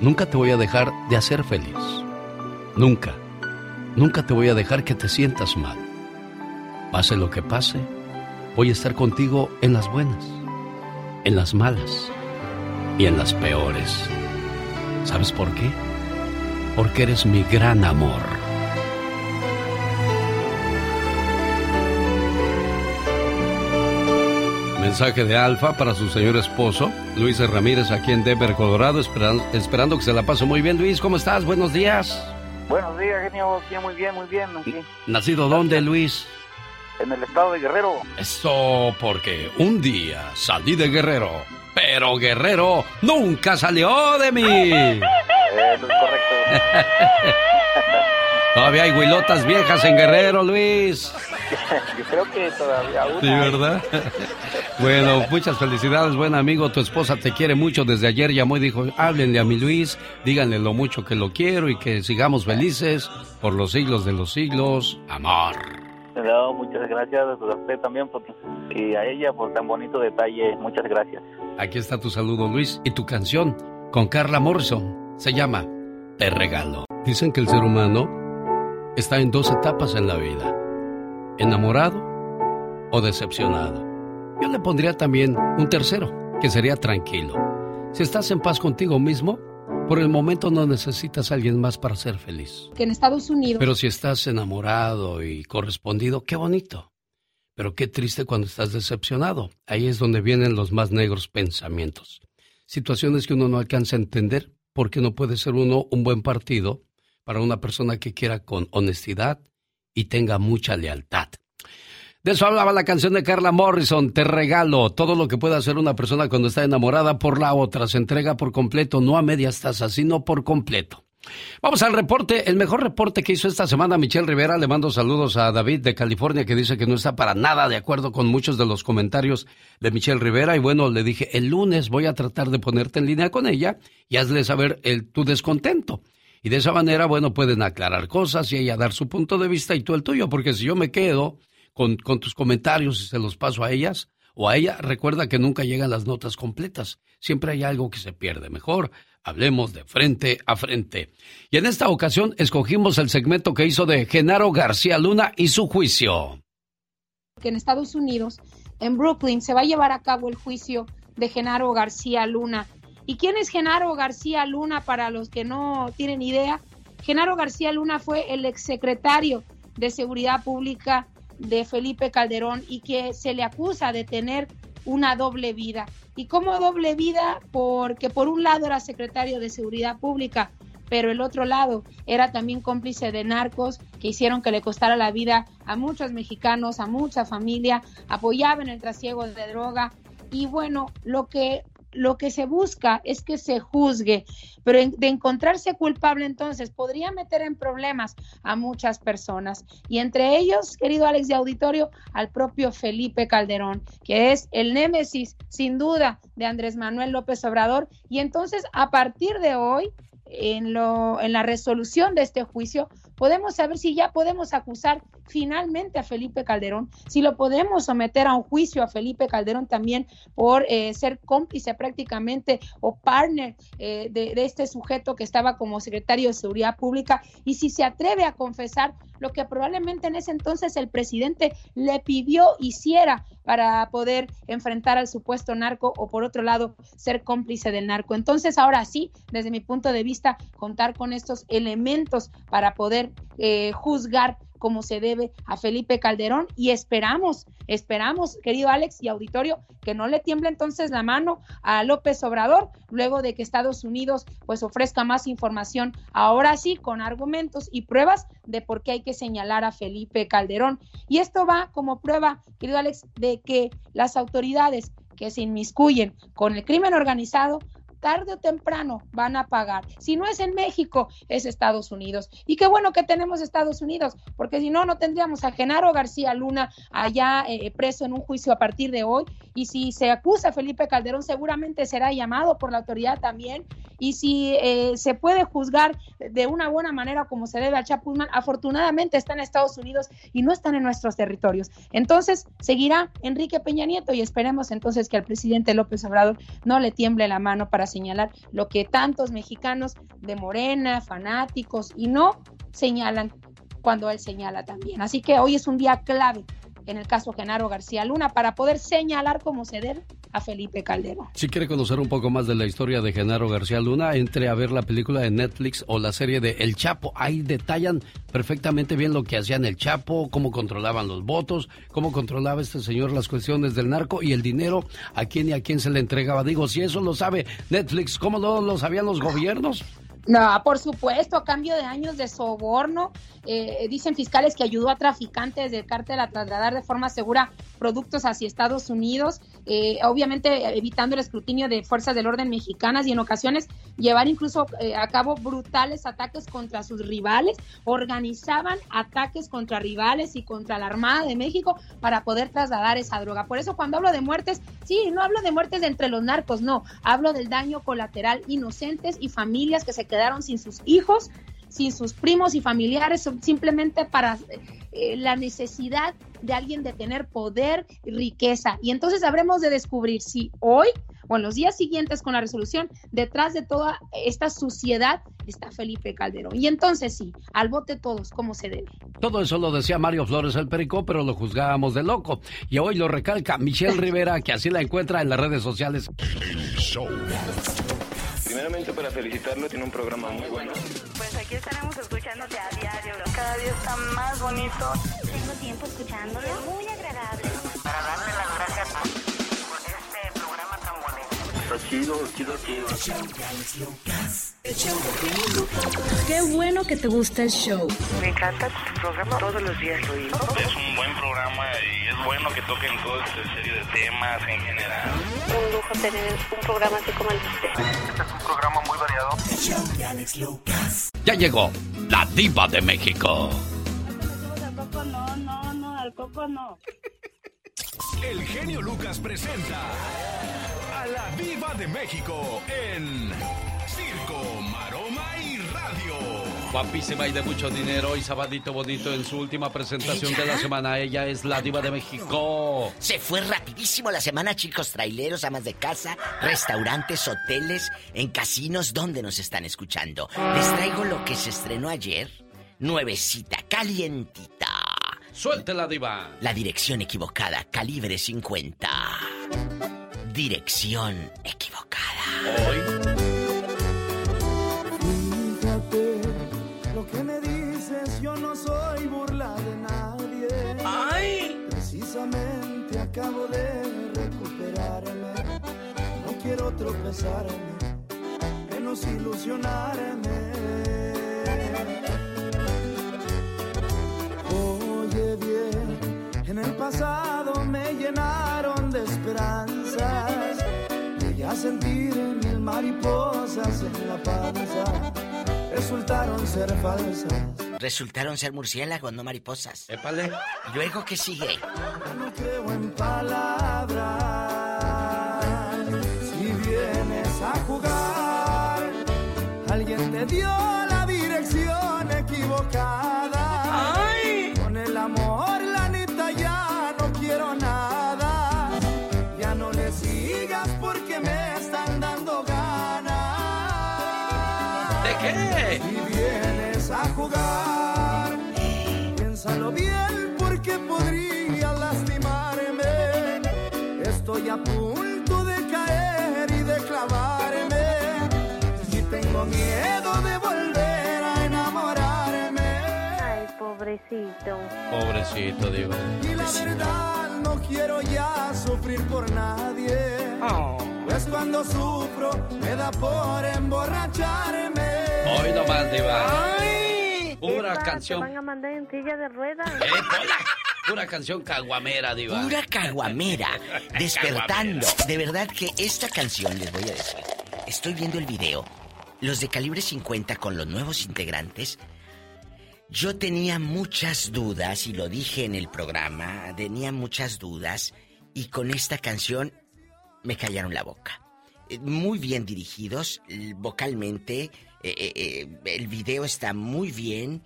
Nunca te voy a dejar de hacer feliz. Nunca, nunca te voy a dejar que te sientas mal. Pase lo que pase, voy a estar contigo en las buenas, en las malas y en las peores. ¿Sabes por qué? Porque eres mi gran amor. Mensaje de Alfa para su señor esposo, Luis Ramírez, aquí en Denver, Colorado, esperando, esperando que se la pase muy bien. Luis, ¿cómo estás? Buenos días. Buenos días, genio. Bien, muy bien, muy bien. Aquí. ¿Nacido dónde, Luis? En el estado de Guerrero. Eso porque un día salí de Guerrero, pero Guerrero nunca salió de mí. Eso es correcto. Todavía hay huilotas viejas en Guerrero, Luis. Yo creo que todavía una. Sí, ¿verdad? Bueno, muchas felicidades, buen amigo. Tu esposa te quiere mucho. Desde ayer llamó y dijo, háblenle a mi Luis, díganle lo mucho que lo quiero y que sigamos felices por los siglos de los siglos. Amor. No, muchas gracias a usted también por- y a ella por tan bonito detalle. Muchas gracias. Aquí está tu saludo, Luis, y tu canción con Carla Morrison. Se llama Te regalo. Dicen que el ser humano está en dos etapas en la vida. Enamorado o decepcionado. Yo le pondría también un tercero, que sería tranquilo. Si estás en paz contigo mismo, por el momento no necesitas a alguien más para ser feliz. que en Estados Unidos Pero si estás enamorado y correspondido, qué bonito. Pero qué triste cuando estás decepcionado. Ahí es donde vienen los más negros pensamientos. Situaciones que uno no alcanza a entender porque no puede ser uno un buen partido para una persona que quiera con honestidad y tenga mucha lealtad. De eso hablaba la canción de Carla Morrison, Te regalo todo lo que puede hacer una persona cuando está enamorada por la otra, se entrega por completo, no a medias tazas, sino por completo. Vamos al reporte, el mejor reporte que hizo esta semana Michelle Rivera. Le mando saludos a David de California que dice que no está para nada de acuerdo con muchos de los comentarios de Michelle Rivera. Y bueno, le dije, el lunes voy a tratar de ponerte en línea con ella y hazle saber tu descontento. Y de esa manera, bueno, pueden aclarar cosas y ella dar su punto de vista y tú el tuyo, porque si yo me quedo con, con tus comentarios y se los paso a ellas o a ella, recuerda que nunca llegan las notas completas. Siempre hay algo que se pierde. Mejor hablemos de frente a frente. Y en esta ocasión escogimos el segmento que hizo de Genaro García Luna y su juicio. que en Estados Unidos, en Brooklyn, se va a llevar a cabo el juicio de Genaro García Luna. ¿Y quién es Genaro García Luna para los que no tienen idea? Genaro García Luna fue el exsecretario de Seguridad Pública de Felipe Calderón y que se le acusa de tener una doble vida. ¿Y cómo doble vida? Porque por un lado era secretario de Seguridad Pública, pero el otro lado era también cómplice de narcos que hicieron que le costara la vida a muchos mexicanos, a mucha familia, apoyaba en el trasiego de droga y bueno, lo que lo que se busca es que se juzgue, pero de encontrarse culpable entonces podría meter en problemas a muchas personas. Y entre ellos, querido Alex de Auditorio, al propio Felipe Calderón, que es el némesis sin duda de Andrés Manuel López Obrador. Y entonces a partir de hoy en, lo, en la resolución de este juicio, podemos saber si ya podemos acusar finalmente a Felipe Calderón, si lo podemos someter a un juicio a Felipe Calderón también por eh, ser cómplice prácticamente o partner eh, de, de este sujeto que estaba como secretario de Seguridad Pública y si se atreve a confesar lo que probablemente en ese entonces el presidente le pidió hiciera para poder enfrentar al supuesto narco o por otro lado ser cómplice del narco. Entonces ahora sí, desde mi punto de vista, contar con estos elementos para poder eh, juzgar como se debe a Felipe Calderón y esperamos, esperamos, querido Alex y auditorio, que no le tiemble entonces la mano a López Obrador luego de que Estados Unidos pues ofrezca más información, ahora sí, con argumentos y pruebas de por qué hay que señalar a Felipe Calderón. Y esto va como prueba, querido Alex, de que las autoridades que se inmiscuyen con el crimen organizado tarde o temprano van a pagar. Si no es en México, es Estados Unidos. Y qué bueno que tenemos Estados Unidos, porque si no, no tendríamos a Genaro García Luna allá eh, preso en un juicio a partir de hoy. Y si se acusa a Felipe Calderón, seguramente será llamado por la autoridad también. Y si eh, se puede juzgar de una buena manera como se debe a Chapuzman, afortunadamente está en Estados Unidos y no están en nuestros territorios. Entonces, seguirá Enrique Peña Nieto y esperemos entonces que al presidente López Obrador no le tiemble la mano para señalar lo que tantos mexicanos de Morena, fanáticos y no señalan cuando él señala también. Así que hoy es un día clave en el caso Genaro García Luna para poder señalar como se debe a Felipe Calderón. Si quiere conocer un poco más de la historia de Genaro García Luna, entre a ver la película de Netflix o la serie de El Chapo. Ahí detallan perfectamente bien lo que hacían el Chapo, cómo controlaban los votos, cómo controlaba este señor las cuestiones del narco y el dinero, a quién y a quién se le entregaba. Digo, si eso lo sabe Netflix, ¿cómo no lo sabían los gobiernos? No, por supuesto, a cambio de años de soborno, eh, dicen fiscales que ayudó a traficantes del cártel a trasladar de forma segura productos hacia Estados Unidos, eh, obviamente evitando el escrutinio de fuerzas del orden mexicanas y en ocasiones llevar incluso eh, a cabo brutales ataques contra sus rivales, organizaban ataques contra rivales y contra la Armada de México para poder trasladar esa droga. Por eso cuando hablo de muertes, sí, no hablo de muertes entre los narcos, no, hablo del daño colateral inocentes y familias que se quedaron sin sus hijos, sin sus primos y familiares, simplemente para eh, la necesidad de alguien de tener poder y riqueza. Y entonces habremos de descubrir si hoy o en los días siguientes con la resolución, detrás de toda esta suciedad está Felipe Calderón. Y entonces sí, al bote todos, como se debe. Todo eso lo decía Mario Flores el Perico, pero lo juzgábamos de loco. Y hoy lo recalca Michelle Rivera, que así la encuentra en las redes sociales. Primeramente para felicitarlo, tiene un programa muy bueno. Pues aquí estaremos escuchándote a diario. Cada día está más bonito. Tengo tiempo escuchándolo. Muy chido, chido, chido. Qué bueno que te gusta el show. Me encanta tu programa, todos los días lo oigo. Es un buen programa y es bueno que toquen todo este serie de temas en general. Un lujo tener un programa así como el de usted. Este es un programa muy variado. Ya llegó la diva de México. No, no, no, al coco no. El genio Lucas presenta a la Viva de México en Circo, Maroma y Radio. Guapísima y de mucho dinero y sabadito bonito en su última presentación de la semana. Ella es la diva de México. Se fue rapidísimo la semana, chicos, traileros, amas de casa, restaurantes, hoteles, en casinos, ¿dónde nos están escuchando? Les traigo lo que se estrenó ayer, nuevecita, calientita. Suelte la diva. La dirección equivocada, calibre 50. Dirección equivocada. Hoy. Fíjate lo que me dices, yo no soy burla de nadie. ¡Ay! Precisamente acabo de recuperarme. No quiero tropezarme, menos ilusionarme. En el pasado me llenaron de esperanzas. Llegué a sentir mil mariposas en la panza. Resultaron ser falsas. Resultaron ser murciélagos, no mariposas. Épale. ¿Y luego qué sigue? No creo en piénsalo bien porque podría lastimarme. Estoy a punto de caer y de clavarme. Y tengo miedo de volver a enamorarme. Ay, pobre pobrecito. Pobrecito, Diva. Y la verdad no quiero ya sufrir por nadie. Pues cuando sufro me da por emborracharme. Hoy nomás, Diva. Pura canción. Te van a mandar en silla de ruedas. Pura canción caguamera, Diva. Pura caguamera, despertando. De verdad que esta canción, les voy a decir, estoy viendo el video, los de calibre 50 con los nuevos integrantes. Yo tenía muchas dudas, y lo dije en el programa, tenía muchas dudas, y con esta canción me callaron la boca. Eh, Muy bien dirigidos, vocalmente, eh, eh, eh, el video está muy bien,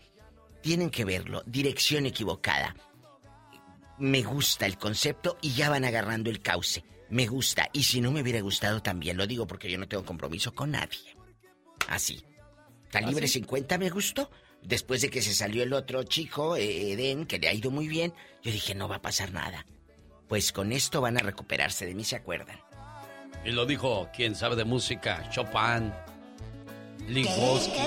tienen que verlo, dirección equivocada me gusta el concepto y ya van agarrando el cauce. Me gusta. Y si no me hubiera gustado también, lo digo porque yo no tengo compromiso con nadie. Así. Calibre ¿Ah, sí? 50 me gustó. Después de que se salió el otro chico, Eden, que le ha ido muy bien, yo dije, no va a pasar nada. Pues con esto van a recuperarse de mí, ¿se acuerdan? Y lo dijo quien sabe de música, Chopin, Linkowski.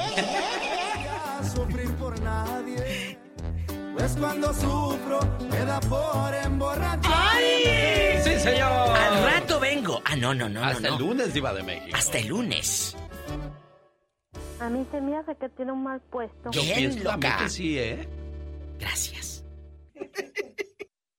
sufrir por nadie. Pues cuando sufro me da por emborracharme. ¡Sí, señor! Al rato vengo. Ah, no, no, no, no, Hasta no. el lunes, Diva de México. Hasta el lunes. A mí se me hace que tiene un mal puesto. Yo Bien pienso loca. que sí, ¿eh? Gracias.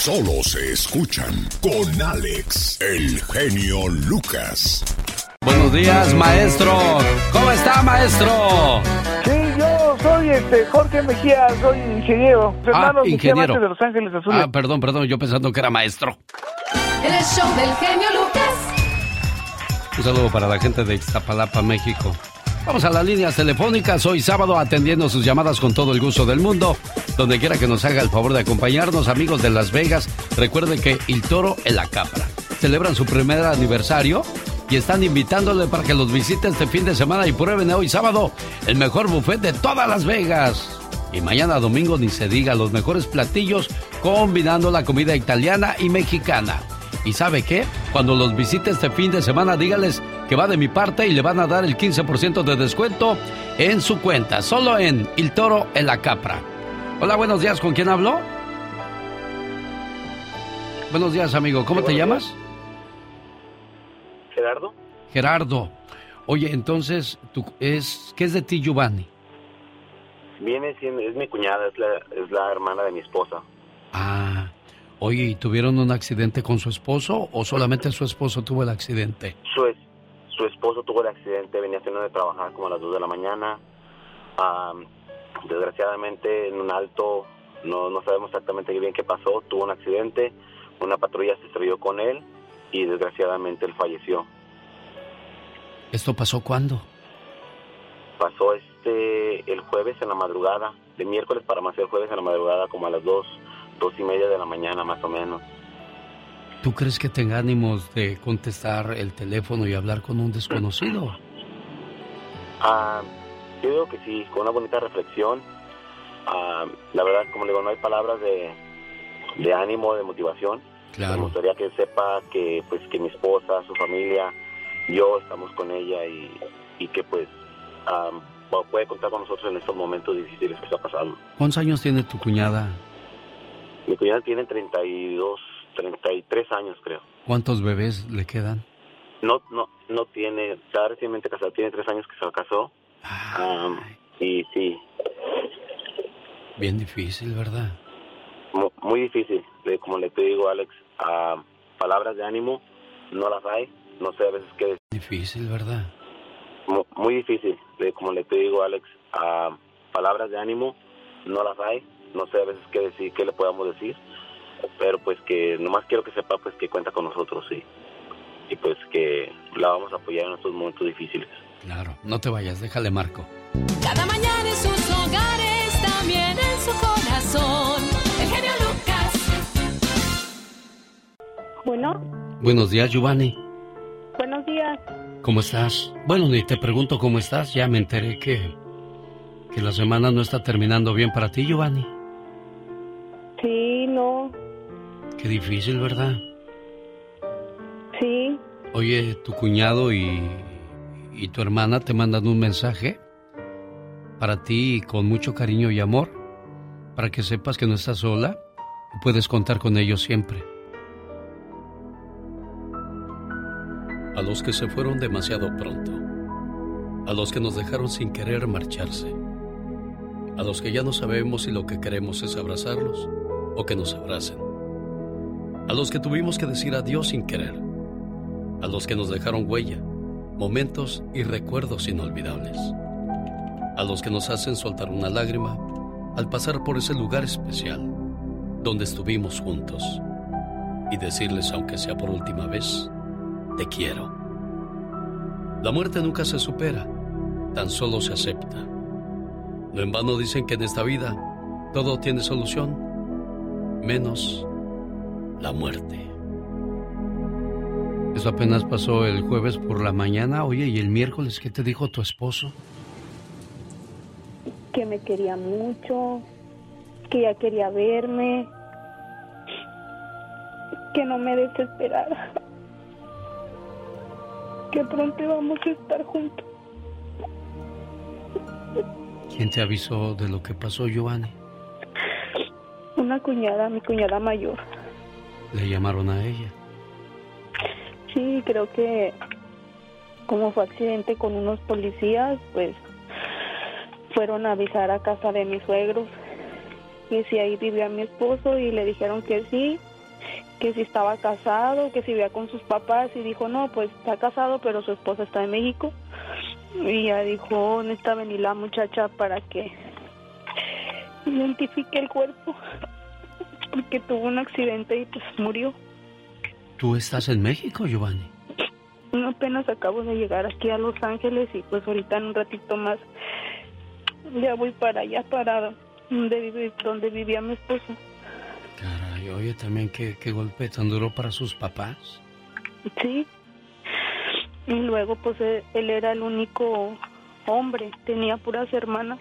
Solo se escuchan con Alex, el genio Lucas. Buenos días, maestro. ¿Cómo está, maestro? Sí, yo soy este Jorge Mejía, soy ingeniero. Fernando Mejía ingeniero. De Los Ángeles Azules. Ah, perdón, perdón, yo pensando que era maestro. El show del genio Lucas. Un saludo para la gente de Ixtapalapa, México. Vamos a las líneas telefónicas. Hoy sábado atendiendo sus llamadas con todo el gusto del mundo. Donde quiera que nos haga el favor de acompañarnos, amigos de Las Vegas. Recuerden que El Toro en la Capra celebran su primer aniversario y están invitándole para que los visiten este fin de semana y prueben hoy sábado el mejor buffet de todas Las Vegas. Y mañana domingo ni se diga los mejores platillos combinando la comida italiana y mexicana. ¿Y sabe qué? Cuando los visite este fin de semana, dígales que va de mi parte y le van a dar el 15% de descuento en su cuenta, solo en El Toro en la Capra. Hola, buenos días, ¿con quién hablo? Buenos días, amigo, ¿cómo te llamas? Gerardo. Gerardo. Oye, entonces, tú, es, ¿qué es de ti, Giovanni? Viene siendo, es mi cuñada, es la, es la hermana de mi esposa. Ah, oye, ¿y tuvieron un accidente con su esposo o solamente su esposo tuvo el accidente? Su, su esposo tuvo el accidente, venía haciendo de trabajar como a las 2 de la mañana. Am, desgraciadamente en un alto, no, no sabemos exactamente bien qué pasó, tuvo un accidente, una patrulla se estrelló con él y desgraciadamente él falleció. ¿Esto pasó cuándo? Pasó este el jueves en la madrugada, de miércoles para más el jueves en la madrugada como a las 2, dos y media de la mañana más o menos. ¿Tú crees que tenga ánimos de contestar el teléfono y hablar con un desconocido? Ah, yo digo que sí, con una bonita reflexión. Ah, la verdad, como le digo, no hay palabras de, de ánimo, de motivación. Claro. Me gustaría que sepa que, pues, que mi esposa, su familia, yo estamos con ella y, y que, pues, ah, puede contar con nosotros en estos momentos difíciles que está pasando. ¿Cuántos años tiene tu cuñada? Mi cuñada tiene 32, 33 años, creo. ¿Cuántos bebés le quedan? No, no, no tiene, está recientemente casada, tiene tres años que se casó. Ah, y sí, Bien difícil, ¿verdad? mu- muy difícil. Como le te digo, Alex, ah, palabras de ánimo no las hay. No sé a veces qué decir. Difícil, ¿verdad? Mu- Muy difícil. Como le te digo, Alex, ah, palabras de ánimo no las hay. No sé a veces qué decir, qué le podamos decir. Pero pues que nomás quiero que sepa pues que cuenta con nosotros, sí. Y pues que la vamos a apoyar en estos momentos difíciles. Claro. No te vayas, déjale marco. Cada mañana en sus hogares, también en su corazón. El genio Lucas. Bueno, Buenos días, Giovanni. buenos días. ¿Cómo estás? Bueno, ni te pregunto cómo estás. Ya me enteré que, que la semana no está terminando bien para ti, Giovanni. Qué difícil, ¿verdad? sí. Oye, tu cuñado y, y tu hermana te mandan un mensaje para ti con mucho cariño y amor, para que sepas que no estás sola y puedes contar con ellos siempre. A los que se fueron demasiado pronto, a los que nos dejaron sin querer marcharse, a los que ya no sabemos si lo que queremos es abrazarlos o que nos abracen, a los que tuvimos que decir adiós sin querer, a los que nos dejaron huella, momentos y recuerdos inolvidables, a los que nos hacen soltar una lágrima al pasar por ese lugar especial donde estuvimos juntos y decirles, aunque sea por última vez, te quiero. La muerte nunca se supera, tan solo se acepta. No en vano dicen que en esta vida todo tiene solución, menos la muerte. Eso apenas pasó el jueves por la mañana. Oye, ¿y el miércoles qué te dijo tu esposo? Que me quería mucho, que ya quería verme, que no me desesperara, que pronto íbamos a estar juntos. ¿Quién te avisó de lo que pasó, Giovanni? Una cuñada, mi cuñada mayor. Le llamaron a ella. Sí, creo que como fue accidente con unos policías, pues fueron a avisar a casa de mis suegros. Que si ahí vivía mi esposo y le dijeron que sí, que si estaba casado, que si vivía con sus papás y dijo no, pues está casado pero su esposa está en México y ya dijo necesita venir la muchacha para que identifique el cuerpo porque tuvo un accidente y pues murió. ¿Tú estás en México, Giovanni? No, apenas acabo de llegar aquí a Los Ángeles y pues ahorita en un ratito más ya voy para allá, para donde, vive, donde vivía mi esposo. Caray, oye, también qué, qué golpe tan duro para sus papás. Sí. Y luego pues él, él era el único hombre, tenía puras hermanas.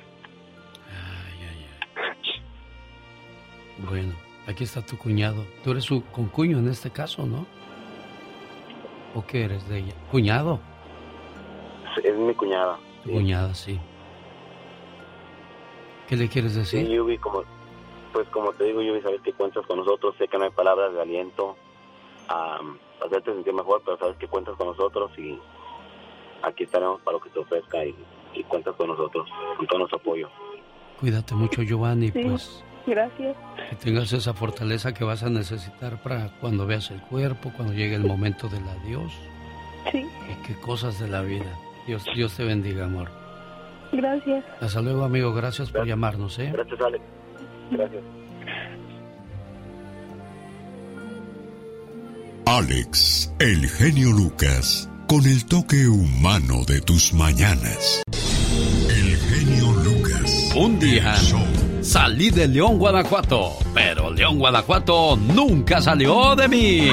Bueno, aquí está tu cuñado. Tú eres su concuño en este caso, ¿no? ¿O qué eres de ella? ¿Cuñado? Es mi cuñada. Tu cuñada, sí. ¿Qué le quieres decir? Sí, Yubi, como, pues como te digo, Yubi, sabes que cuentas con nosotros, sé que no hay palabras de aliento a hacerte sentir mejor, pero sabes que cuentas con nosotros y aquí estaremos para lo que te ofrezca y, y cuentas con nosotros, con todo nuestro apoyo. Cuídate mucho, Giovanni, Sí. pues Gracias. que tengas esa fortaleza que vas a necesitar para cuando veas el cuerpo, cuando llegue el momento del adiós. Sí, Y qué cosas de la vida. Dios, Dios te bendiga, amor. gracias. Hasta luego, amigo. Gracias por llamarnos, ¿eh? Gracias, Alex. Gracias. Alex, el genio Lucas, con el toque humano de tus mañanas. El genio Lucas. Un día salí de León, Guanajuato, pero León, Guanajuato nunca salió de mí.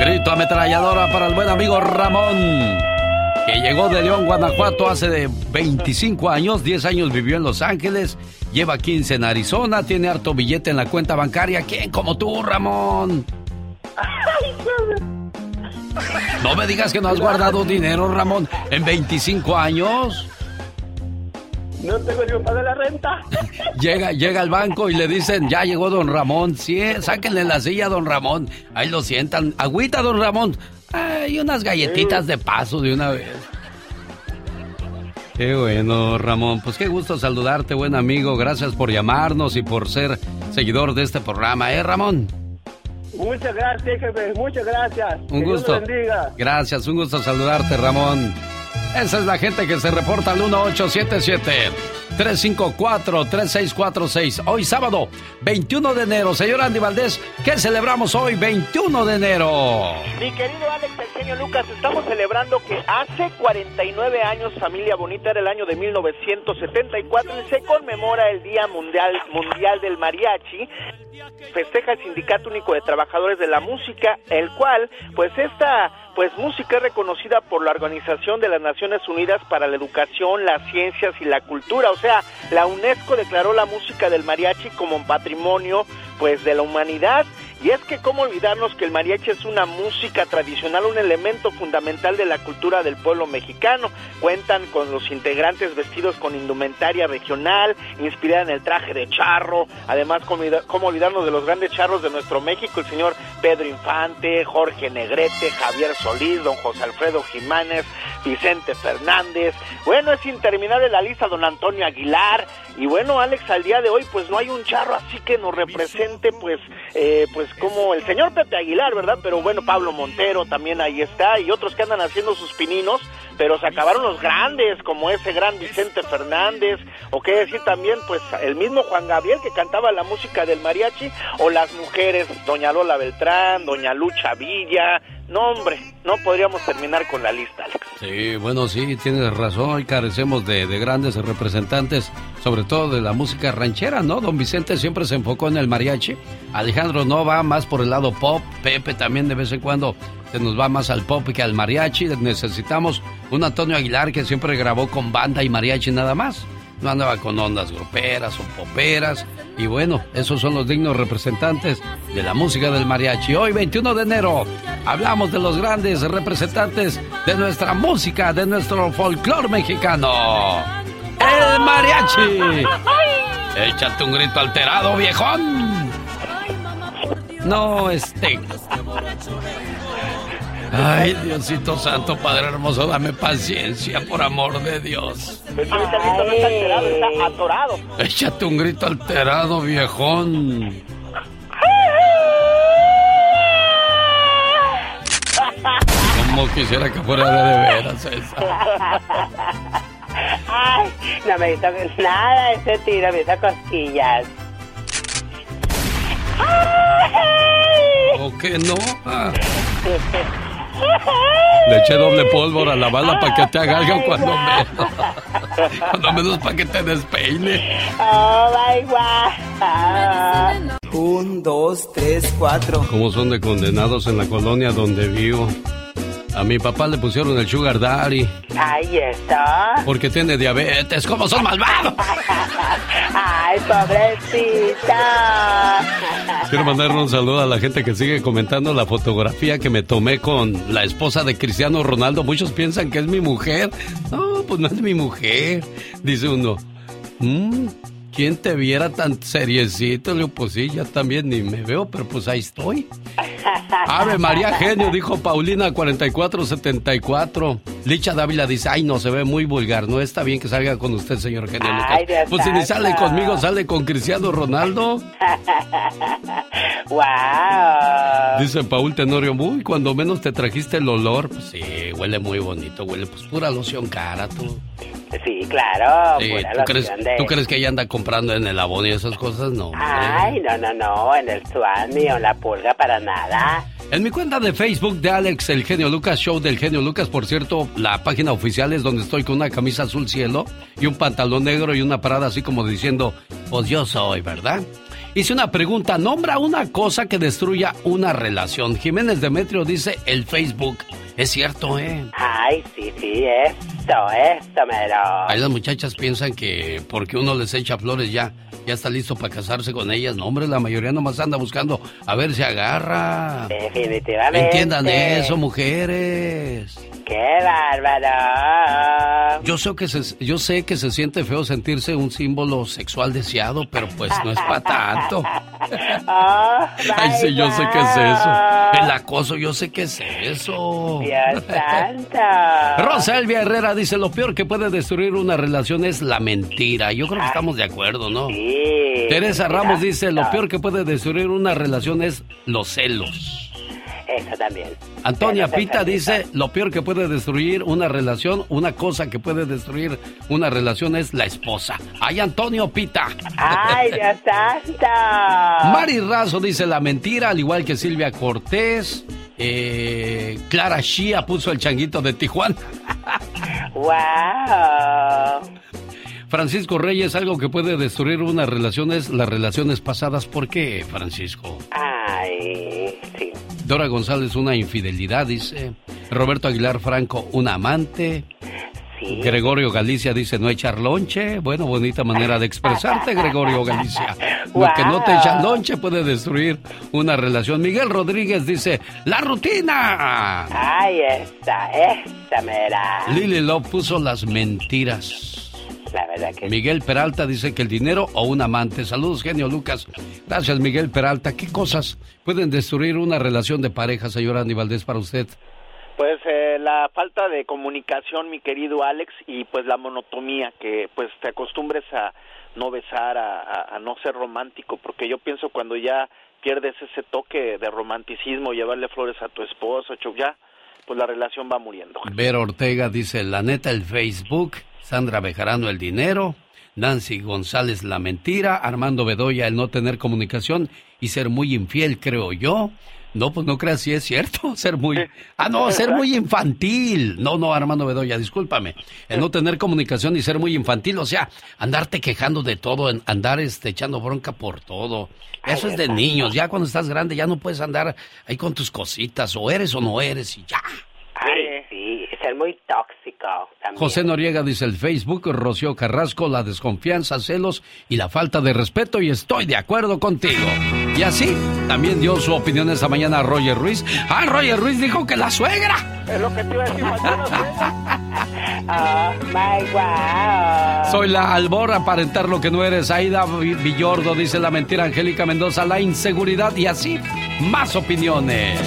Grito ametralladora para el buen amigo Ramón, que llegó de León, Guanajuato hace de 25 años, 10 años vivió en Los Ángeles, lleva 15 en Arizona, tiene harto billete en la cuenta bancaria. ¿Quién como tú, Ramón? No me digas que no has guardado dinero, Ramón, en 25 años. No tengo ni para la renta. Llega, llega al banco y le dicen, ya llegó don Ramón, sí, sáquenle la silla a don Ramón. Ahí lo sientan. Agüita, don Ramón. Ay, unas galletitas de paso de una vez. Qué bueno, Ramón. Pues qué gusto saludarte, buen amigo. Gracias por llamarnos y por ser seguidor de este programa, ¿eh, Ramón? Muchas gracias, jefe. Muchas gracias. Un Que gusto. bendiga. Gracias, un gusto saludarte, Ramón. Esa es la gente que se reporta al 354-3646. Hoy sábado, 21 de enero. Señor Andy Valdés, ¿qué celebramos hoy, 21 de enero? Mi querido Alex el genio Lucas, estamos celebrando que hace 49 años, familia bonita, era el año de 1974 y se conmemora el Día Mundial, Mundial del Mariachi festeja el Sindicato Único de Trabajadores de la Música, el cual, pues esta pues música reconocida por la Organización de las Naciones Unidas para la Educación, las Ciencias y la Cultura, o sea, la UNESCO declaró la música del mariachi como un patrimonio pues de la humanidad y es que cómo olvidarnos que el mariachi es una música tradicional, un elemento fundamental de la cultura del pueblo mexicano. Cuentan con los integrantes vestidos con indumentaria regional, inspirada en el traje de charro. Además, cómo olvidarnos de los grandes charros de nuestro México, el señor Pedro Infante, Jorge Negrete, Javier Solís, don José Alfredo Jiménez, Vicente Fernández. Bueno, es interminable la lista, don Antonio Aguilar. Y bueno, Alex, al día de hoy, pues no hay un charro así que nos represente, pues, eh, pues como el señor Pepe Aguilar, ¿verdad? Pero bueno, Pablo Montero también ahí está y otros que andan haciendo sus pininos, pero se acabaron los grandes, como ese gran Vicente Fernández, o qué decir también, pues el mismo Juan Gabriel que cantaba la música del mariachi, o las mujeres, doña Lola Beltrán, doña Lucha Villa, no, hombre, no podríamos terminar con la lista, Alex. Sí, bueno, sí, tienes razón. Hoy carecemos de, de, grandes representantes, sobre todo de la música ranchera, ¿no? Don Vicente siempre se enfocó en el mariachi. Alejandro no va más por el lado pop. Pepe también de vez en cuando se nos va más al pop que al mariachi. Necesitamos un Antonio Aguilar que siempre grabó con banda y mariachi nada más no andaba con ondas gruperas o poperas. Y bueno, esos son los dignos representantes de la música del mariachi. Hoy, 21 de enero, hablamos de los grandes representantes de nuestra música, de nuestro folclore mexicano. ¡El mariachi! Échate un grito alterado, viejón. No, este. Ay, Diosito Santo, Padre Hermoso, dame paciencia, por amor de Dios. Grito no está alterado, está atorado. Échate un grito alterado, viejón. Como quisiera que fuera de, de veras esa. Ay, no me hizo nada ese tiro, me hizo cosquillas. ¿O qué no? Ah. Le eché doble pólvora a la bala para que te haga algo cuando menos. Cuando menos para que te despeine. Oh my God. Un, dos, tres, cuatro. ¿Cómo son de condenados en la colonia donde vivo? A mi papá le pusieron el sugar daddy. Ahí está. Porque tiene diabetes. ¿Cómo son malvados? Ay, pobrecita. Quiero mandar un saludo a la gente que sigue comentando la fotografía que me tomé con la esposa de Cristiano Ronaldo. Muchos piensan que es mi mujer. No, pues no es mi mujer. Dice uno. Mmm, ¿Quién te viera tan seriecito? Le digo, pues sí, ya también ni me veo, pero pues ahí estoy. Ave María Genio, dijo Paulina 4474. Licha Dávila dice, ay, no, se ve muy vulgar. No está bien que salga con usted, señor Genio Ay, Lucas. Pues si ni sale conmigo, sale con Cristiano Ronaldo. wow. Dice Paul Tenorio, uy, cuando menos te trajiste el olor. Pues sí, huele muy bonito, huele pues pura loción cara, tú. Sí, claro. Sí, ¿tú, crees, loción de- ¿Tú crees que ella anda comprando en el abón y esas cosas? No. Ay, no, no, no, en el Suami o en la pulga para nada. En mi cuenta de Facebook de Alex El Genio Lucas, Show del Genio Lucas, por cierto, la página oficial es donde estoy con una camisa azul cielo y un pantalón negro y una parada así como diciendo, pues yo soy, ¿verdad? Hice una pregunta, nombra una cosa que destruya una relación. Jiménez Demetrio dice el Facebook. Es cierto, ¿eh? Ay, sí, sí, esto, esto, mero. Ahí las muchachas piensan que porque uno les echa flores ya, ya está listo para casarse con ellas. No, hombre, la mayoría nomás anda buscando a ver si agarra. Definitivamente. Entiendan eso, mujeres. ¡Qué bárbaro! Yo sé, que se, yo sé que se siente feo sentirse un símbolo sexual deseado, pero pues no es para tanto. Oh, Ay, sí, yo sé qué es eso. El acoso, yo sé qué es eso. Dios santo. Rosa Elvia Herrera dice, lo peor que puede destruir una relación es la mentira. Yo creo que estamos de acuerdo, ¿no? Sí. Teresa Ramos dice, lo peor que puede destruir una relación es los celos. Eso también. Antonia Pita dice, lo peor que puede destruir una relación, una cosa que puede destruir una relación es la esposa. ¡Ay, Antonio Pita! ¡Ay, Dios santo! Mari Razo dice la mentira, al igual que Silvia Cortés. Eh, Clara Shia puso el changuito de Tijuana. ¡Wow! Francisco Reyes, algo que puede destruir una relación es las relaciones pasadas. ¿Por qué, Francisco? Ay, sí. Dora González, una infidelidad, dice. Roberto Aguilar Franco, un amante. Gregorio Galicia dice no echar lonche. Bueno, bonita manera de expresarte, Gregorio Galicia. Lo que no te echan lonche puede destruir una relación. Miguel Rodríguez dice, la rutina. Ay, esta, esta mera. Lili Love puso las mentiras. La verdad que Miguel Peralta dice que el dinero o un amante. Saludos, genio Lucas. Gracias, Miguel Peralta. ¿Qué cosas pueden destruir una relación de pareja, señor Andy Valdés, para usted? Pues eh, la falta de comunicación, mi querido Alex, y pues la monotomía, que pues te acostumbres a no besar, a, a- a no ser romántico, porque yo pienso cuando ya pierdes ese toque de romanticismo, llevarle flores a tu esposo, ya, pues la relación va muriendo. Vero Ortega dice, la neta, el Facebook. Sandra Bejarano, el dinero. Nancy González, la mentira. Armando Bedoya, el no tener comunicación y ser muy infiel, creo yo. No, pues no creas si es cierto, ser muy... Ah, no, ser muy infantil. No, no, Armando Bedoya, discúlpame. El no tener comunicación y ser muy infantil, o sea, andarte quejando de todo, andar este, echando bronca por todo. Eso es de niños, ya cuando estás grande ya no puedes andar ahí con tus cositas, o eres o no eres y ya. Ay, sí, ser muy tóxico también. José Noriega dice el Facebook, Rocío Carrasco, la desconfianza, celos y la falta de respeto y estoy de acuerdo contigo. Y así también dio su opinión esta mañana a Roger Ruiz. Ah, Roger Ruiz dijo que la suegra. Es lo que te iba a decir, Oh, my wow. Soy la albor, aparentar lo que no eres. Aida Vi- Villordo dice la mentira. Angélica Mendoza, la inseguridad y así más opiniones.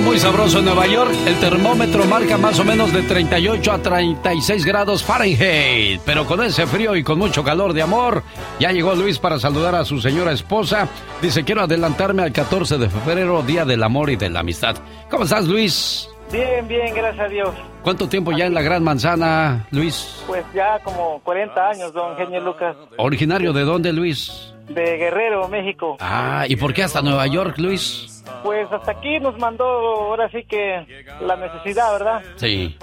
Muy sabroso en Nueva York. El termómetro marca más o menos de 38 a 36 grados Fahrenheit. Pero con ese frío y con mucho calor de amor, ya llegó Luis para saludar a su señora esposa. Dice, quiero adelantarme al 14 de febrero, Día del Amor y de la Amistad. ¿Cómo estás, Luis? Bien, bien, gracias a Dios. ¿Cuánto tiempo ya en la Gran Manzana, Luis? Pues ya como 40 años, don Genio Lucas, ¿Originario de dónde, Luis? de Guerrero, México. Ah, ¿y por qué hasta Nueva York, Luis? Pues hasta aquí nos mandó ahora sí que la necesidad, ¿verdad? Sí.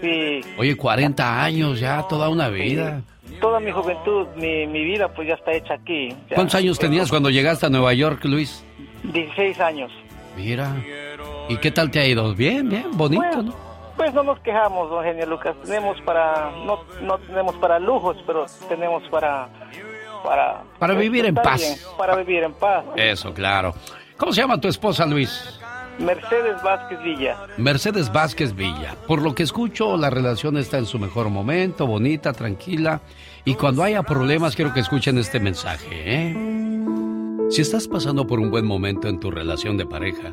Sí, Oye, 40 años ya, toda una vida. toda mi juventud, mi, mi vida pues ya está hecha aquí. Ya. ¿Cuántos años tenías cuando llegaste a Nueva York, Luis? 16 años. Mira. ¿Y qué tal te ha ido? Bien, bien, bonito, Bueno, ¿no? Pues no nos quejamos, don Genio Lucas. Tenemos para, no, no tenemos para lujos, pero tenemos para... Para, Para vivir en paz. bien, para vivir en paz. Eso, claro. ¿Cómo se llama tu esposa, Luis? Mercedes Vázquez Villa. Mercedes Vázquez Villa. Por lo que escucho, la relación está en su mejor momento, bonita, tranquila. Y cuando haya problemas, quiero que escuchen este mensaje, ¿eh? Si estás pasando por un buen momento en tu relación de pareja,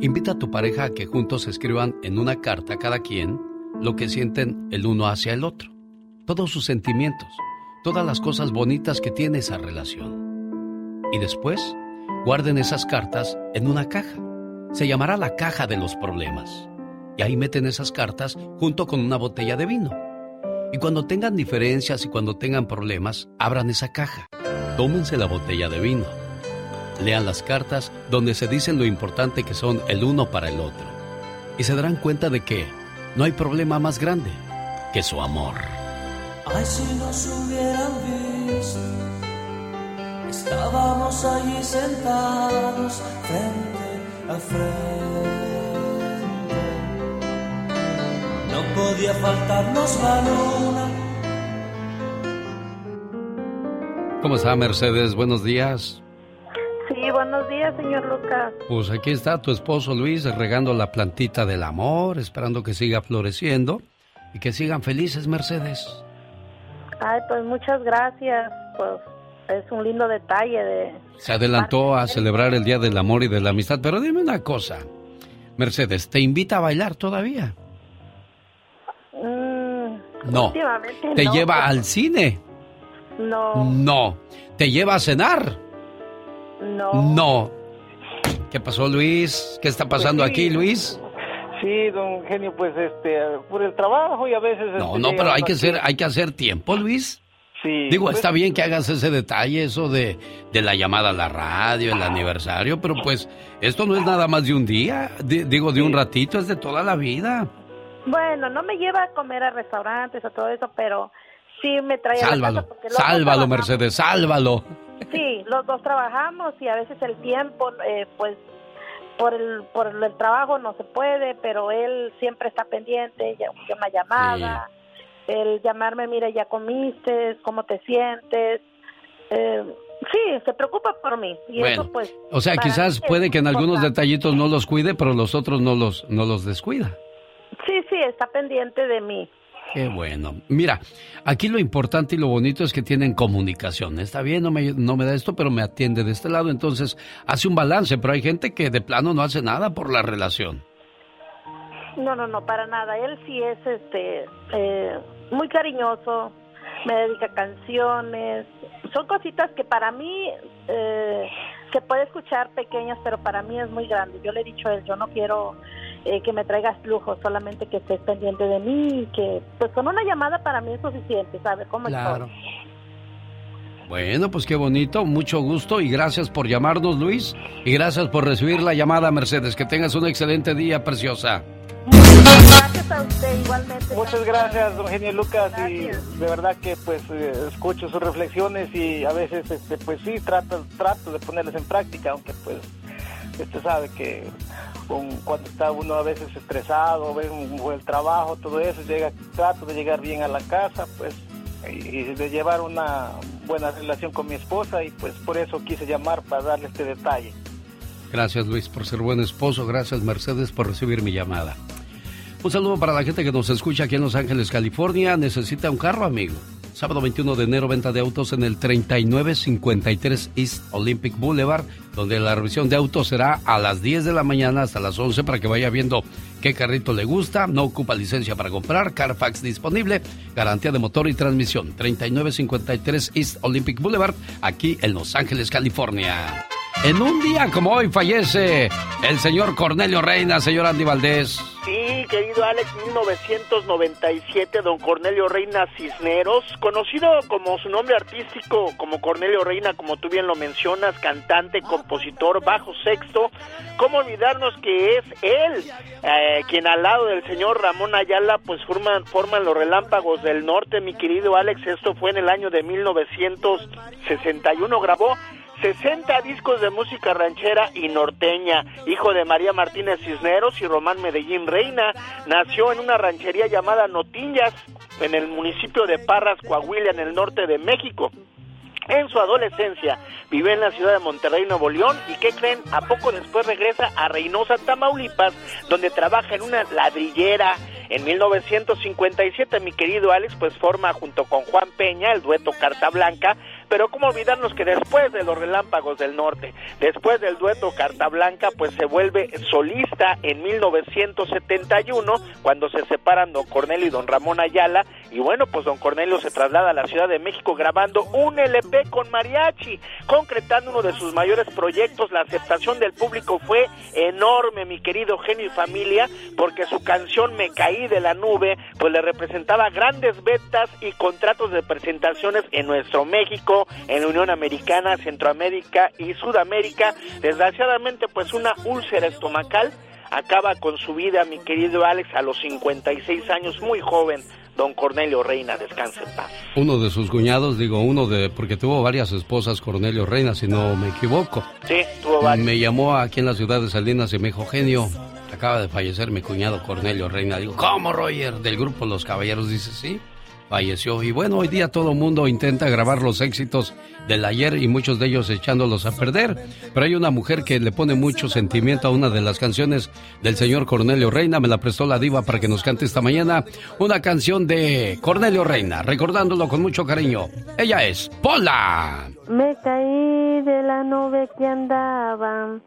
invita a tu pareja a que juntos escriban en una carta cada quien lo que sienten el uno hacia el otro. Todos sus sentimientos, todas las cosas bonitas que tiene esa relación. Y después, guarden esas cartas en una caja. Se llamará la caja de los problemas. Y ahí meten esas cartas junto con una botella de vino. Y cuando tengan diferencias y cuando tengan problemas, abran esa caja. Tómense la botella de vino. Lean las cartas donde se dicen lo importante que son el uno para el otro. Y se darán cuenta de que no hay problema más grande que su amor. Ay, si nos hubieran visto, estábamos allí sentados frente a frente. No podía faltarnos la luna. ¿Cómo está Mercedes? Buenos días. Sí, buenos días, señor Lucas. Pues aquí está tu esposo Luis regando la plantita del amor, esperando que siga floreciendo y que sigan felices, Mercedes. Ay, pues muchas gracias. Pues es un lindo detalle de... Se adelantó a celebrar el Día del Amor y de la Amistad, pero dime una cosa. Mercedes, ¿te invita a bailar todavía? Mm, No. ¿Te no, lleva al cine? No, No. ¿Te lleva a cenar? No. No. ¿Qué pasó, Luis? ¿Qué está pasando Pues sí. aquí, Luis? Sí, don Genio, pues este, por el trabajo y a veces... No, este, no, pero hay que ser, hay que hacer tiempo, Luis. Sí. Digo, pues, está bien que hagas ese detalle, eso de, de la llamada a la radio, el aniversario, pero pues esto no es nada más de un día, di- digo, de un ratito, es de toda la vida. Bueno, no me lleva a comer a restaurantes o todo eso, pero sí me trae a la Sálvalo, casa porque sálvalo. Mercedes, sálvalo. Sí, los dos trabajamos y a veces el tiempo, eh, pues por el por el trabajo no se puede, pero él siempre está pendiente, ya una llamada, el llamarme, mira, ya comiste, cómo te sientes, eh, sí, se preocupa por mí y Bueno, eso pues. O sea, quizás puede que en algunos detallitos no los cuide, pero los otros no los, no los descuida. Sí, sí, está pendiente de mí. Qué bueno. Mira, aquí lo importante y lo bonito es que tienen comunicación. Está bien, no me, no me da esto, pero me atiende de este lado. Entonces, hace un balance, pero hay gente que de plano no hace nada por la relación. No, no, no, para nada. Él sí es este eh, muy cariñoso, me dedica canciones. Son cositas que para mí eh, se puede escuchar pequeñas, pero para mí es muy grande. Yo le he dicho a él, yo no quiero eh, que me traigas lujo, solamente que estés pendiente de mí y que pues con una llamada para mí es suficiente, ¿sabes cómo Claro. estoy? Bueno, pues qué bonito, mucho gusto y gracias por llamarnos, Luis. Y gracias por recibir la llamada, Mercedes. Que tengas un excelente día, preciosa. Gracias a usted igualmente. Muchas gracias, don Genio Lucas, y de verdad que pues eh, escucho sus reflexiones y a veces este pues sí trato trato de ponerlas en práctica, aunque pues usted sabe que cuando está uno a veces estresado, ve un, o el trabajo, todo eso, llega trato de llegar bien a la casa, pues y, y de llevar una buena relación con mi esposa y pues por eso quise llamar para darle este detalle. Gracias, Luis, por ser buen esposo. Gracias, Mercedes, por recibir mi llamada. Un saludo para la gente que nos escucha aquí en Los Ángeles, California. Necesita un carro, amigo. Sábado 21 de enero, venta de autos en el 3953 East Olympic Boulevard, donde la revisión de autos será a las 10 de la mañana hasta las 11 para que vaya viendo qué carrito le gusta. No ocupa licencia para comprar. Carfax disponible. Garantía de motor y transmisión. 3953 East Olympic Boulevard, aquí en Los Ángeles, California. En un día como hoy fallece el señor Cornelio Reina, señor Andy Valdés. Sí, querido Alex, 1997, don Cornelio Reina Cisneros, conocido como su nombre artístico, como Cornelio Reina, como tú bien lo mencionas, cantante, compositor, bajo sexto. ¿Cómo olvidarnos que es él eh, quien al lado del señor Ramón Ayala, pues forman, forman los relámpagos del norte, mi querido Alex? Esto fue en el año de 1961, grabó 60 discos de música ranchera y norteña. Hijo de María Martínez Cisneros y Román Medellín Reina, nació en una ranchería llamada Notillas, en el municipio de Parras, Coahuila, en el norte de México. En su adolescencia vive en la ciudad de Monterrey, Nuevo León, y ¿qué creen? A poco después regresa a Reynosa, Tamaulipas, donde trabaja en una ladrillera. En 1957, mi querido Alex, pues forma junto con Juan Peña el dueto Carta Blanca, pero cómo olvidarnos que después de los Relámpagos del Norte, después del dueto Carta Blanca, pues se vuelve solista en 1971, cuando se separan don Cornelio y don Ramón Ayala, y bueno, pues don Cornelio se traslada a la Ciudad de México grabando un LP con mariachi, concretando uno de sus mayores proyectos, la aceptación del público fue enorme, mi querido genio y familia, porque su canción Me caí de la nube, pues le representaba grandes ventas y contratos de presentaciones en nuestro México, en la Unión Americana, Centroamérica y Sudamérica. Desgraciadamente, pues una úlcera estomacal acaba con su vida, mi querido Alex, a los 56 años, muy joven. Don Cornelio Reina, descanse en paz. Uno de sus cuñados, digo uno de, porque tuvo varias esposas, Cornelio Reina, si no me equivoco. Sí, tuvo varios. Me llamó aquí en la ciudad de Salinas y me dijo, genio, acaba de fallecer mi cuñado Cornelio Reina. Digo, ¿cómo, Roger? Del grupo Los Caballeros, dice, sí, falleció. Y bueno, hoy día todo el mundo intenta grabar los éxitos del ayer y muchos de ellos echándolos a perder. Pero hay una mujer que le pone mucho sentimiento a una de las canciones del señor Cornelio Reina. Me la prestó la diva para que nos cante esta mañana una canción de Cornelio Reina, recordándolo con mucho cariño. Ella es Pola. Me caí de la nube que andaba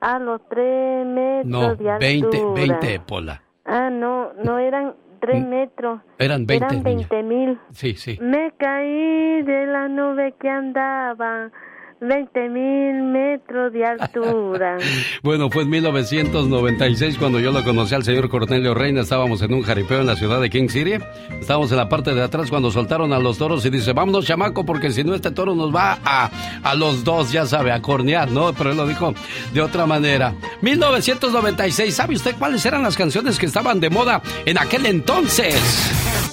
a los tres metros No, de altura. 20, 20, Pola. Ah, no, no eran tres metros. Eran 20, Eran niña. 20 mil. Sí, sí. Me caí de la nube que andaba 20 mil metros de altura. Bueno, fue en 1996 cuando yo lo conocí al señor Cornelio Reina. Estábamos en un jaripeo en la ciudad de King City. Estábamos en la parte de atrás cuando soltaron a los toros y dice, vámonos chamaco, porque si no este toro nos va a, a los dos, ya sabe, a cornear, ¿no? Pero él lo dijo de otra manera. 1996, ¿sabe usted cuáles eran las canciones que estaban de moda en aquel entonces?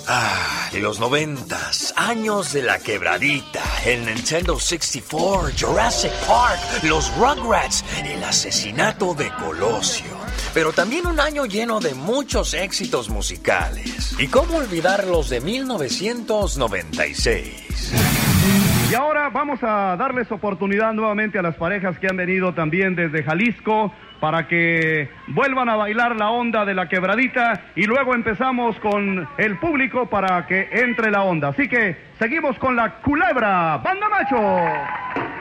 Ah, los noventas, años de la quebradita, el Nintendo 64, Jurassic Park, los Rugrats, el asesinato de Colosio. Pero también un año lleno de muchos éxitos musicales. ¿Y cómo olvidar los de 1996? Y ahora vamos a darles oportunidad nuevamente a las parejas que han venido también desde Jalisco para que vuelvan a bailar la onda de la quebradita y luego empezamos con el público para que entre la onda. Así que seguimos con la culebra, banda macho.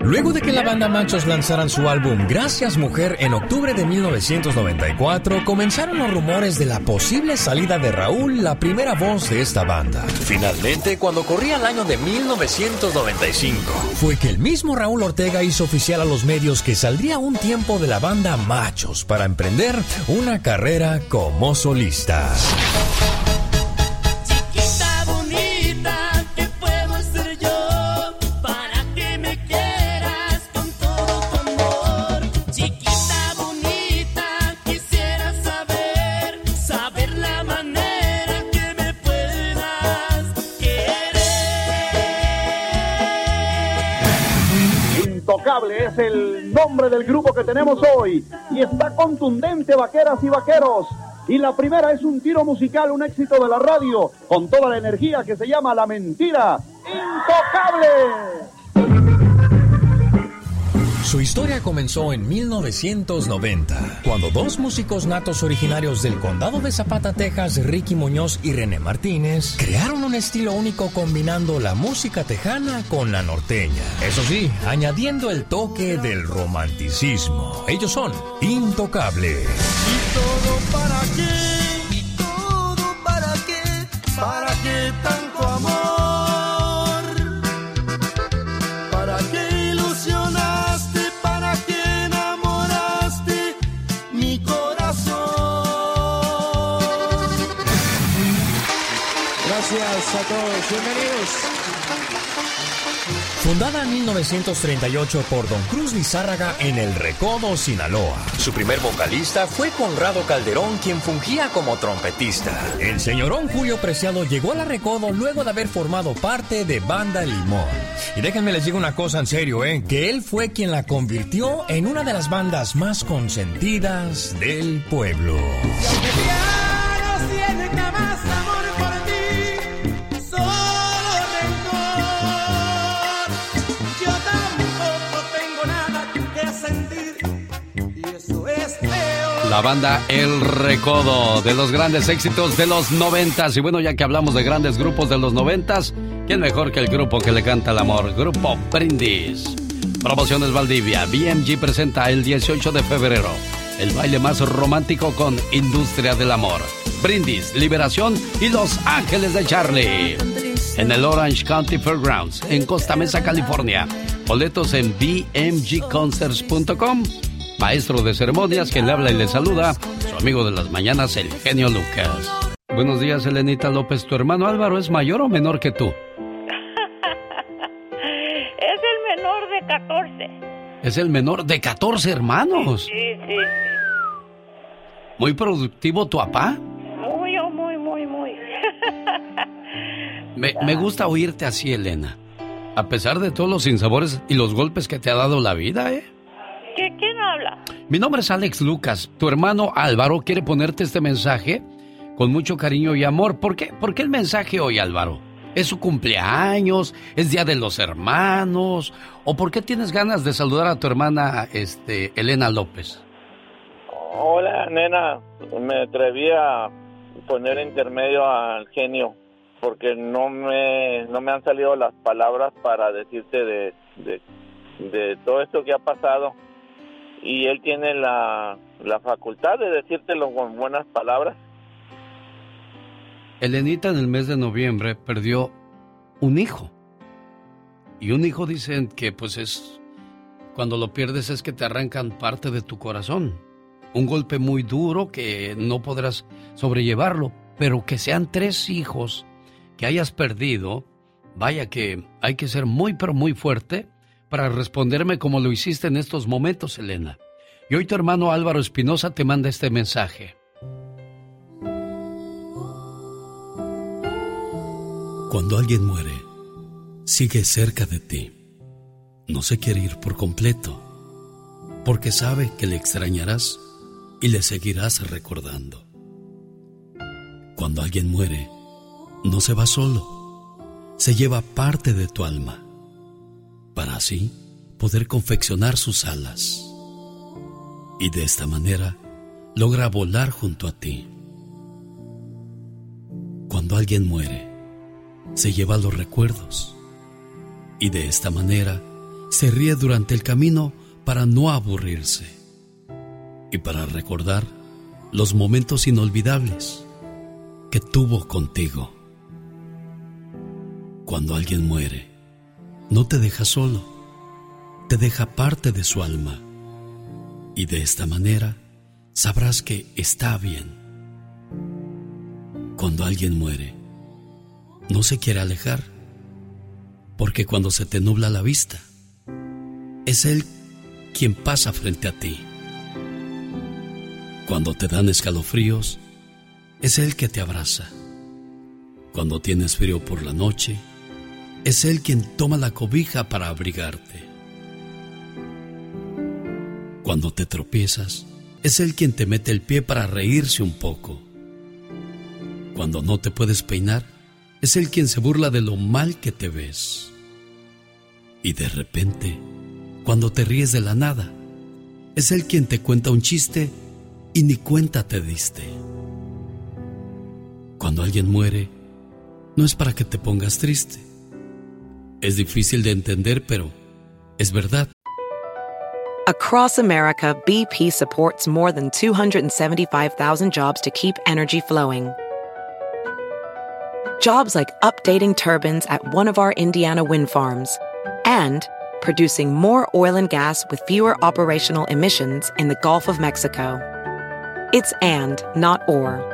Luego de que la banda Machos lanzaran su álbum Gracias Mujer en octubre de 1994, comenzaron los rumores de la posible salida de Raúl, la primera voz de esta banda. Finalmente, cuando corría el año de 1995, fue que el mismo Raúl Ortega hizo oficial a los medios que saldría un tiempo de la banda Machos para emprender una carrera como solista. Intocable es el nombre del grupo que tenemos hoy y está contundente, vaqueras y vaqueros. Y la primera es un tiro musical, un éxito de la radio, con toda la energía que se llama La Mentira. ¡Intocable! Su historia comenzó en 1990, cuando dos músicos natos originarios del condado de Zapata, Texas, Ricky Muñoz y René Martínez, crearon un estilo único combinando la música tejana con la norteña. Eso sí, añadiendo el toque del romanticismo. Ellos son Intocable. ¿Todo para qué? ¿Todo para qué? ¿Para qué tanto amor? A todos, bienvenidos. Fundada en 1938 por Don Cruz Lizárraga en El Recodo, Sinaloa. Su primer vocalista fue Conrado Calderón, quien fungía como trompetista. El señorón Julio Preciado llegó a La Recodo luego de haber formado parte de Banda Limón. Y déjenme les digo una cosa en serio, ¿eh? Que él fue quien la convirtió en una de las bandas más consentidas del pueblo. La banda El Recodo, de los grandes éxitos de los noventas. Y bueno, ya que hablamos de grandes grupos de los noventas, ¿quién mejor que el grupo que le canta el amor? Grupo Brindis. Promociones Valdivia. BMG presenta el 18 de febrero el baile más romántico con Industria del Amor. Brindis, Liberación y Los Ángeles de Charlie. En el Orange County Fairgrounds, en Costa Mesa, California. Boletos en bmgconcerts.com. Maestro de ceremonias, quien le habla y le saluda, su amigo de las mañanas, el genio Lucas. Buenos días, Elenita López. ¿Tu hermano Álvaro es mayor o menor que tú? Es el menor de 14. Es el menor de 14 hermanos. Sí, sí. Muy productivo tu papá. Muy, oh, muy, muy, muy. Me, me gusta oírte así, Elena. A pesar de todos los sinsabores y los golpes que te ha dado la vida, ¿eh? ¿Qué, ¿Quién habla? Mi nombre es Alex Lucas. Tu hermano Álvaro quiere ponerte este mensaje con mucho cariño y amor. ¿Por qué? ¿Por qué el mensaje hoy, Álvaro? ¿Es su cumpleaños? ¿Es Día de los Hermanos? ¿O por qué tienes ganas de saludar a tu hermana este, Elena López? Hola, nena. Me atreví a poner intermedio al genio porque no me, no me han salido las palabras para decirte de, de, de todo esto que ha pasado. Y él tiene la, la facultad de decírtelo con buenas palabras. Elenita en el mes de noviembre perdió un hijo. Y un hijo dicen que pues es, cuando lo pierdes es que te arrancan parte de tu corazón. Un golpe muy duro que no podrás sobrellevarlo, pero que sean tres hijos que hayas perdido, vaya que hay que ser muy pero muy fuerte para responderme como lo hiciste en estos momentos, Elena. Y hoy tu hermano Álvaro Espinosa te manda este mensaje. Cuando alguien muere, sigue cerca de ti. No se quiere ir por completo, porque sabe que le extrañarás y le seguirás recordando. Cuando alguien muere, no se va solo, se lleva parte de tu alma, para así poder confeccionar sus alas. Y de esta manera logra volar junto a ti. Cuando alguien muere, se lleva los recuerdos y de esta manera se ríe durante el camino para no aburrirse y para recordar los momentos inolvidables que tuvo contigo. Cuando alguien muere, no te deja solo, te deja parte de su alma y de esta manera sabrás que está bien. Cuando alguien muere, no se quiere alejar, porque cuando se te nubla la vista, es Él quien pasa frente a ti. Cuando te dan escalofríos, es Él que te abraza. Cuando tienes frío por la noche, es Él quien toma la cobija para abrigarte. Cuando te tropiezas, es Él quien te mete el pie para reírse un poco. Cuando no te puedes peinar, es Él quien se burla de lo mal que te ves. Y de repente, cuando te ríes de la nada, es Él quien te cuenta un chiste y ni cuenta te diste. Cuando alguien muere, no es para que te pongas triste. Es difícil de entender, pero es verdad. Across America, BP supports more than 275,000 jobs to keep energy flowing. Jobs like updating turbines at one of our Indiana wind farms and producing more oil and gas with fewer operational emissions in the Gulf of Mexico. It's and, not or.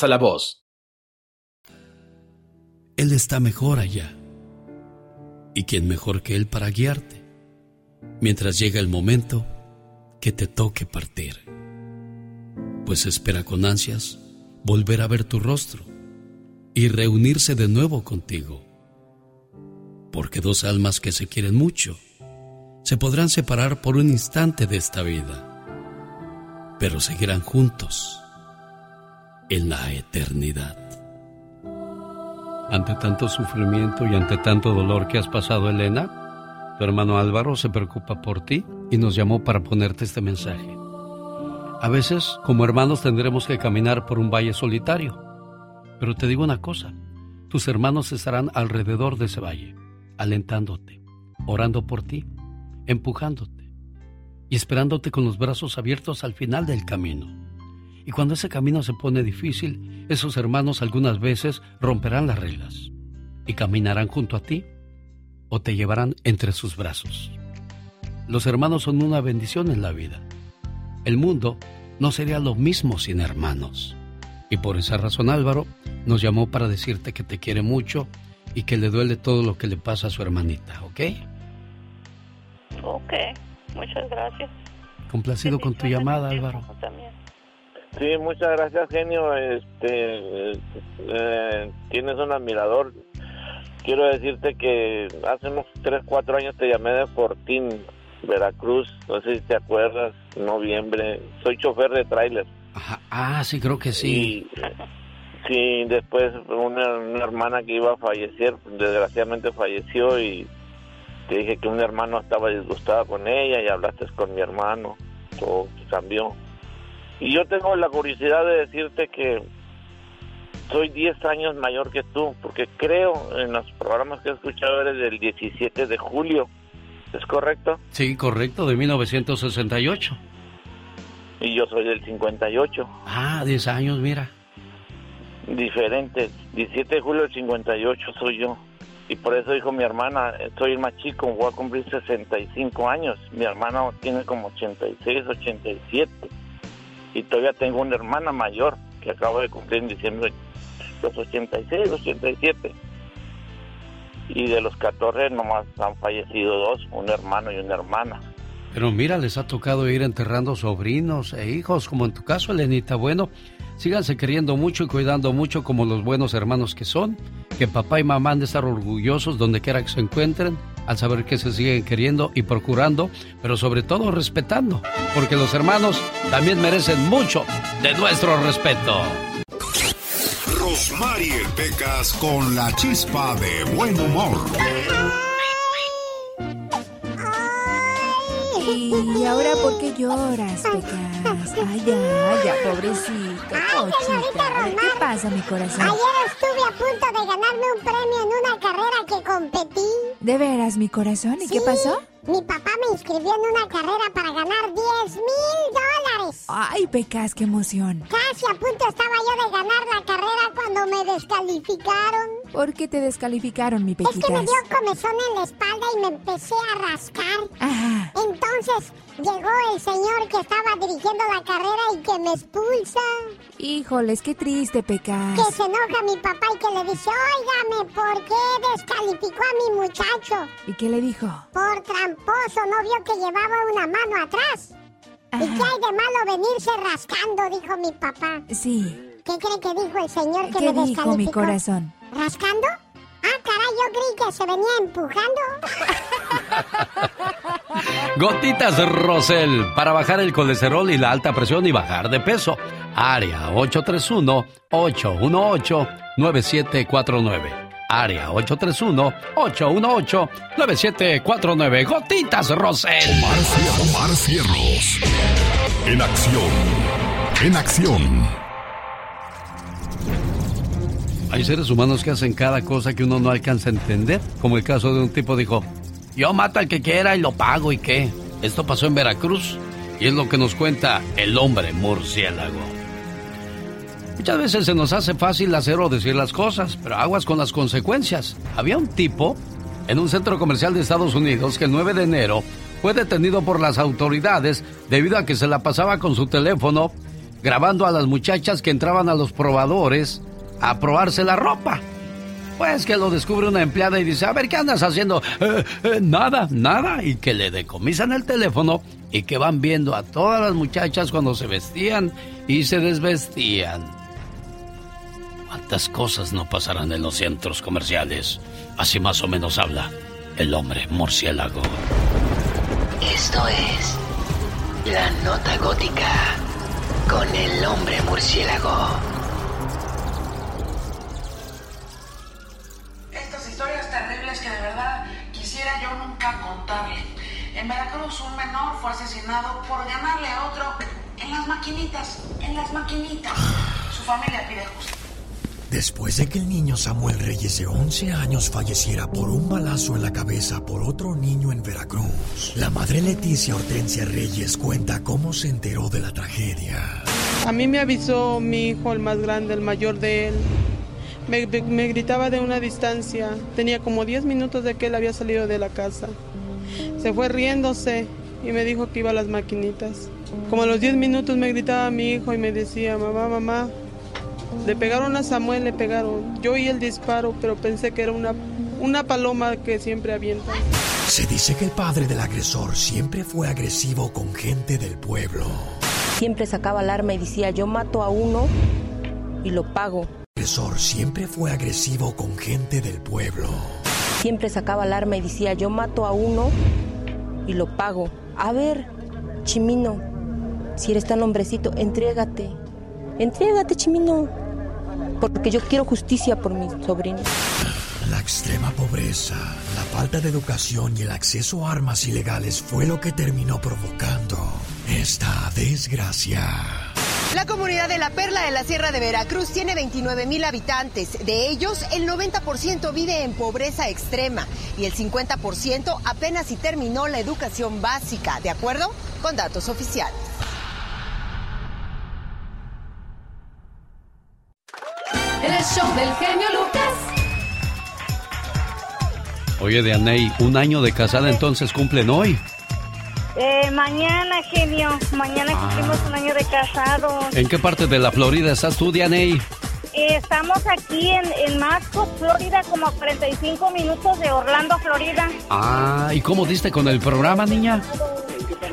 la voz. Él está mejor allá. ¿Y quién mejor que Él para guiarte? Mientras llega el momento que te toque partir. Pues espera con ansias volver a ver tu rostro y reunirse de nuevo contigo. Porque dos almas que se quieren mucho se podrán separar por un instante de esta vida, pero seguirán juntos en la eternidad. Ante tanto sufrimiento y ante tanto dolor que has pasado, Elena, tu hermano Álvaro se preocupa por ti y nos llamó para ponerte este mensaje. A veces, como hermanos, tendremos que caminar por un valle solitario. Pero te digo una cosa, tus hermanos estarán alrededor de ese valle, alentándote, orando por ti, empujándote y esperándote con los brazos abiertos al final del camino. Y cuando ese camino se pone difícil, esos hermanos algunas veces romperán las reglas y caminarán junto a ti o te llevarán entre sus brazos. Los hermanos son una bendición en la vida. El mundo no sería lo mismo sin hermanos. Y por esa razón Álvaro nos llamó para decirte que te quiere mucho y que le duele todo lo que le pasa a su hermanita, ¿ok? Ok, muchas gracias. Complacido con tu llamada, Álvaro. También. Sí, muchas gracias, genio. Este, eh, tienes un admirador. Quiero decirte que hace unos 3, 4 años te llamé de Fortín, Veracruz. No sé si te acuerdas, noviembre. Soy chofer de tráiler. Ah, sí, creo que sí. Y, sí, después una, una hermana que iba a fallecer, desgraciadamente falleció y te dije que un hermano estaba disgustado con ella y hablaste con mi hermano. Todo cambió. Y yo tengo la curiosidad de decirte que soy 10 años mayor que tú, porque creo en los programas que he escuchado eres del 17 de julio. ¿Es correcto? Sí, correcto, de 1968. Y yo soy del 58. Ah, 10 años, mira. Diferente. 17 de julio del 58 soy yo. Y por eso dijo mi hermana, soy el más chico, voy a cumplir 65 años. Mi hermana tiene como 86, 87. Y todavía tengo una hermana mayor que acabo de cumplir en diciembre los 86, 87. Y de los 14 nomás han fallecido dos, un hermano y una hermana. Pero mira, les ha tocado ir enterrando sobrinos e hijos, como en tu caso, Elenita. Bueno, síganse queriendo mucho y cuidando mucho como los buenos hermanos que son. Que papá y mamá han de estar orgullosos donde quiera que se encuentren, al saber que se siguen queriendo y procurando, pero sobre todo respetando, porque los hermanos también merecen mucho de nuestro respeto. Rosmarie Pecas con la chispa de buen humor. ¿Y ahora por qué lloras, Pecas? Ay, ya, ya, pobrecito, cochita. ¿Qué pasa, mi corazón? Ayer estuve a punto de ganarme un premio en una carrera que competí. ¿De veras, mi corazón? ¿Y qué Sí, pasó? Mi papá me inscribió en una carrera para ganar 10 mil dólares. Ay, Pecas, qué emoción. Casi a punto estaba yo de ganar la carrera cuando me descalificaron. ¿Por qué te descalificaron, mi Es que me Pequitas? dio comezón en la espalda y me empecé a rascar. Ajá. Entonces llegó el señor que estaba dirigiendo la carrera y que me expulsa. Híjoles, qué triste, Pecas. Que se enoja mi papá y que le dice, óigame, ¿por qué descalificó a mi muchacho? ¿Y qué le dijo? Por tramposo, ¿no vio que llevaba una mano atrás? ¿Y qué hay de malo venirse rascando? Dijo mi papá. Sí. ¿Qué cree que dijo el señor que ¿Qué me dijo descalificó? mi corazón? ¿Rascando? Ah, caray, yo creí que se venía empujando. Gotitas Rosel para bajar el colesterol y la alta presión y bajar de peso. Área 831-818-9749. Área 831-818-9749. Gotitas Rosel. Omar, Omar Cierros. En acción. En acción. Hay seres humanos que hacen cada cosa que uno no alcanza a entender. Como el caso de un tipo dijo, yo mato al que quiera y lo pago y qué. Esto pasó en Veracruz y es lo que nos cuenta el hombre murciélago. Muchas veces se nos hace fácil hacer o decir las cosas, pero aguas con las consecuencias. Había un tipo en un centro comercial de Estados Unidos que el 9 de enero fue detenido por las autoridades debido a que se la pasaba con su teléfono grabando a las muchachas que entraban a los probadores a probarse la ropa. Pues que lo descubre una empleada y dice, a ver, ¿qué andas haciendo? "Eh, eh, nada, nada. Y que le decomisan el teléfono y que van viendo a todas las muchachas cuando se vestían y se desvestían. ¿Cuántas cosas no pasarán en los centros comerciales? Así más o menos habla el hombre murciélago. Esto es La Nota Gótica con el hombre murciélago. En Veracruz un menor fue asesinado por ganarle a otro en las maquinitas, en las maquinitas. Su familia pide justicia. Después de que el niño Samuel Reyes de 11 años falleciera por un balazo en la cabeza por otro niño en Veracruz, la madre Leticia Hortensia Reyes cuenta cómo se enteró de la tragedia. A mí me avisó mi hijo, el más grande, el mayor de él. Me, me gritaba de una distancia. Tenía como 10 minutos de que él había salido de la casa. Se fue riéndose y me dijo que iba a las maquinitas. Como a los 10 minutos me gritaba mi hijo y me decía, mamá, mamá, le pegaron a Samuel, le pegaron. Yo oí el disparo, pero pensé que era una, una paloma que siempre avienta. Se dice que el padre del agresor siempre fue agresivo con gente del pueblo. Siempre sacaba el arma y decía, yo mato a uno y lo pago. Siempre fue agresivo con gente del pueblo. Siempre sacaba el arma y decía, yo mato a uno y lo pago. A ver, Chimino, si eres tan hombrecito, entrégate. Entrégate, Chimino. Porque yo quiero justicia por mis sobrinos. La extrema pobreza, la falta de educación y el acceso a armas ilegales fue lo que terminó provocando esta desgracia. La comunidad de La Perla de la Sierra de Veracruz tiene 29 mil habitantes. De ellos, el 90% vive en pobreza extrema y el 50% apenas si terminó la educación básica, de acuerdo con datos oficiales. El show del genio Lucas. Oye, Dianey, un año de casada entonces cumplen hoy. Eh, mañana, genio. Mañana Ah. cumplimos un año de casados. ¿En qué parte de la Florida estás tú, Dianey? Eh, estamos aquí en, en Mascot, Florida, como a 45 minutos de Orlando, Florida. Ah, ¿y cómo diste con el programa, niña?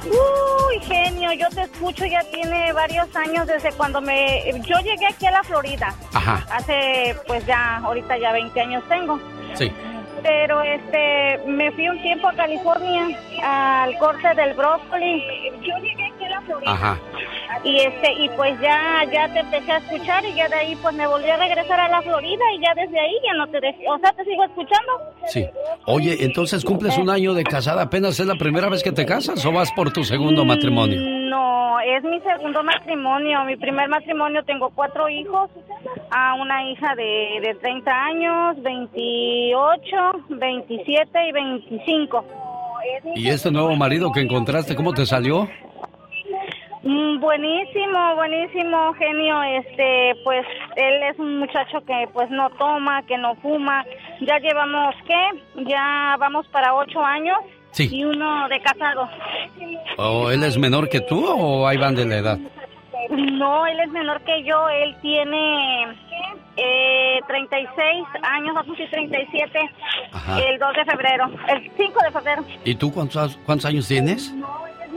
Uy, genio, yo te escucho ya tiene varios años desde cuando me... Yo llegué aquí a la Florida. Ajá. Hace, pues ya, ahorita ya 20 años tengo. Sí. Pero este, me fui un tiempo a California, al corte del brócoli. Yo llegué aquí a la Florida. Ajá. Y este, y pues ya, ya te empecé a escuchar y ya de ahí pues me volví a regresar a la Florida y ya desde ahí ya no te dejé, o sea, te sigo escuchando. Sí. Oye, entonces cumples un año de casada, apenas es la primera vez que te casas o vas por tu segundo matrimonio? Es mi segundo matrimonio. Mi primer matrimonio tengo cuatro hijos, a una hija de, de 30 años, 28, 27 y 25. ¿Y este nuevo marido que encontraste, cómo te salió? Mm, Buenísimo, buenísimo, genio. Este, pues él es un muchacho que pues no toma, que no fuma. Ya llevamos, ¿qué? Ya vamos para ocho años. Sí. Y uno de casado. ¿O él es menor que tú o ahí van de la edad? No, él es menor que yo. Él tiene eh, 36 años, va a cumplir 37 Ajá. el 2 de febrero, el 5 de febrero. ¿Y tú cuántos, cuántos años tienes?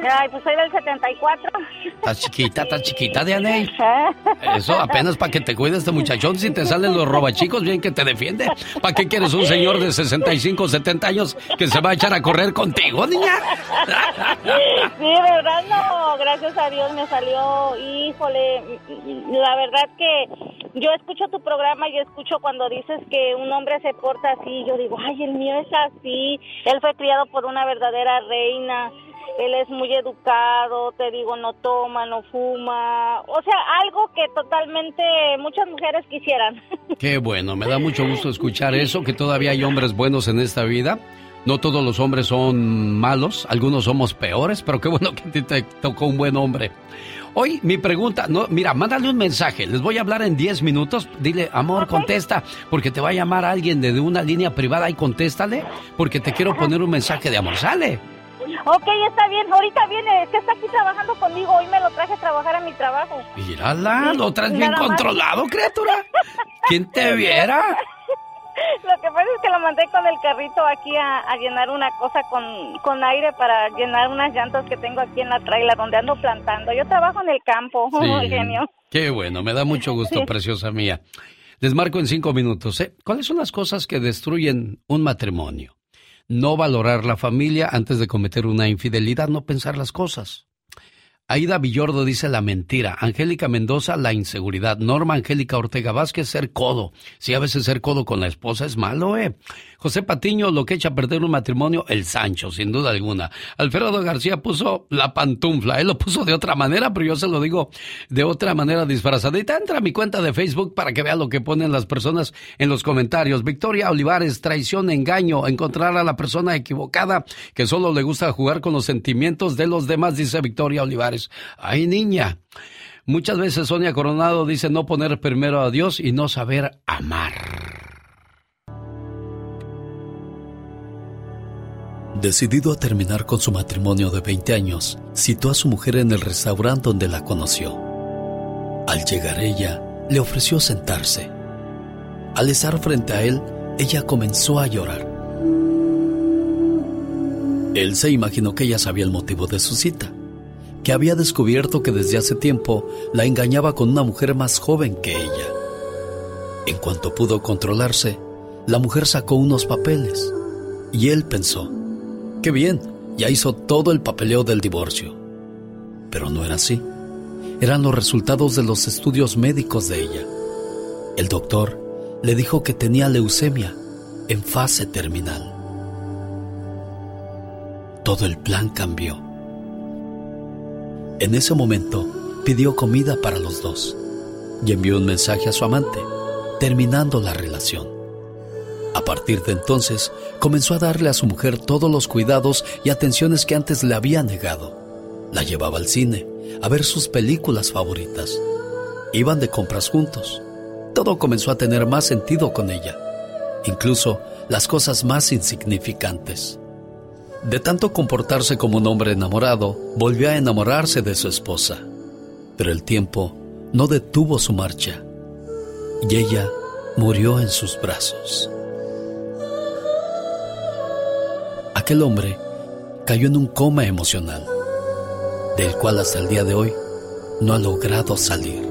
Ay, pues soy del 74. Estás chiquita, estás chiquita, Dianey. Eso apenas para que te cuide este muchachón. Si te salen los robachicos, bien que te defiende. ¿Para qué quieres un señor de 65, 70 años que se va a echar a correr contigo, niña? Sí, de verdad no, gracias a Dios me salió, híjole, la verdad que yo escucho tu programa y escucho cuando dices que un hombre se porta así, yo digo, ay, el mío es así, él fue criado por una verdadera reina, él es muy educado, te digo, no toma, no fuma, o sea, algo que totalmente muchas mujeres quisieran. Qué bueno, me da mucho gusto escuchar eso, que todavía hay hombres buenos en esta vida. No todos los hombres son malos, algunos somos peores, pero qué bueno que ti te tocó un buen hombre. Hoy mi pregunta, no, mira, mándale un mensaje, les voy a hablar en 10 minutos, dile, amor, contesta, porque te va a llamar alguien desde una línea privada y contéstale, porque te quiero poner un mensaje de amor, sale. Ok, está bien, ahorita viene, es que está aquí trabajando conmigo, hoy me lo traje a trabajar a mi trabajo. Mírala, lo traes bien Nada más. controlado, criatura. ¿Quién te viera? Lo que pasa es que lo mandé con el carrito aquí a, a llenar una cosa con, con aire para llenar unas llantas que tengo aquí en la traila donde ando plantando. Yo trabajo en el campo, Sí. genio. Qué bueno, me da mucho gusto, Sí. preciosa mía. Les marco en cinco minutos. ¿eh? ¿Cuáles son las cosas que destruyen un matrimonio? No valorar la familia antes de cometer una infidelidad, no pensar las cosas. Aida Villordo dice la mentira. Angélica Mendoza, la inseguridad. Norma Angélica Ortega Vázquez, ser codo. Si a veces ser codo con la esposa es malo, ¿eh? José Patiño, lo que echa a perder un matrimonio, el Sancho, sin duda alguna. Alfredo García puso la pantufla. Él lo puso de otra manera, pero yo se lo digo de otra manera disfrazadita. Entra a mi cuenta de Facebook para que vea lo que ponen las personas en los comentarios. Victoria Olivares, traición, engaño, encontrar a la persona equivocada que solo le gusta jugar con los sentimientos de los demás, dice Victoria Olivares. Ay, niña. Muchas veces Sonia Coronado dice no poner primero a Dios y no saber amar. Decidido a terminar con su matrimonio de 20 años, citó a su mujer en el restaurante donde la conoció. Al llegar ella, le ofreció sentarse. Al estar frente a él, ella comenzó a llorar. Él se imaginó que ella sabía el motivo de su cita, que había descubierto que desde hace tiempo la engañaba con una mujer más joven que ella. En cuanto pudo controlarse, la mujer sacó unos papeles y él pensó, qué bien, ya hizo todo el papeleo del divorcio. Pero no era así. Eran los resultados de los estudios médicos de ella. El doctor le dijo que tenía leucemia en fase terminal. Todo el plan cambió. En ese momento pidió comida para los dos y envió un mensaje a su amante, terminando la relación. A partir de entonces, comenzó a darle a su mujer todos los cuidados y atenciones que antes le había negado. La llevaba al cine, a ver sus películas favoritas. Iban de compras juntos. Todo comenzó a tener más sentido con ella, incluso las cosas más insignificantes. De tanto comportarse como un hombre enamorado, volvió a enamorarse de su esposa. Pero el tiempo no detuvo su marcha y ella murió en sus brazos. Aquel hombre cayó en un coma emocional, del cual hasta el día de hoy no ha logrado salir.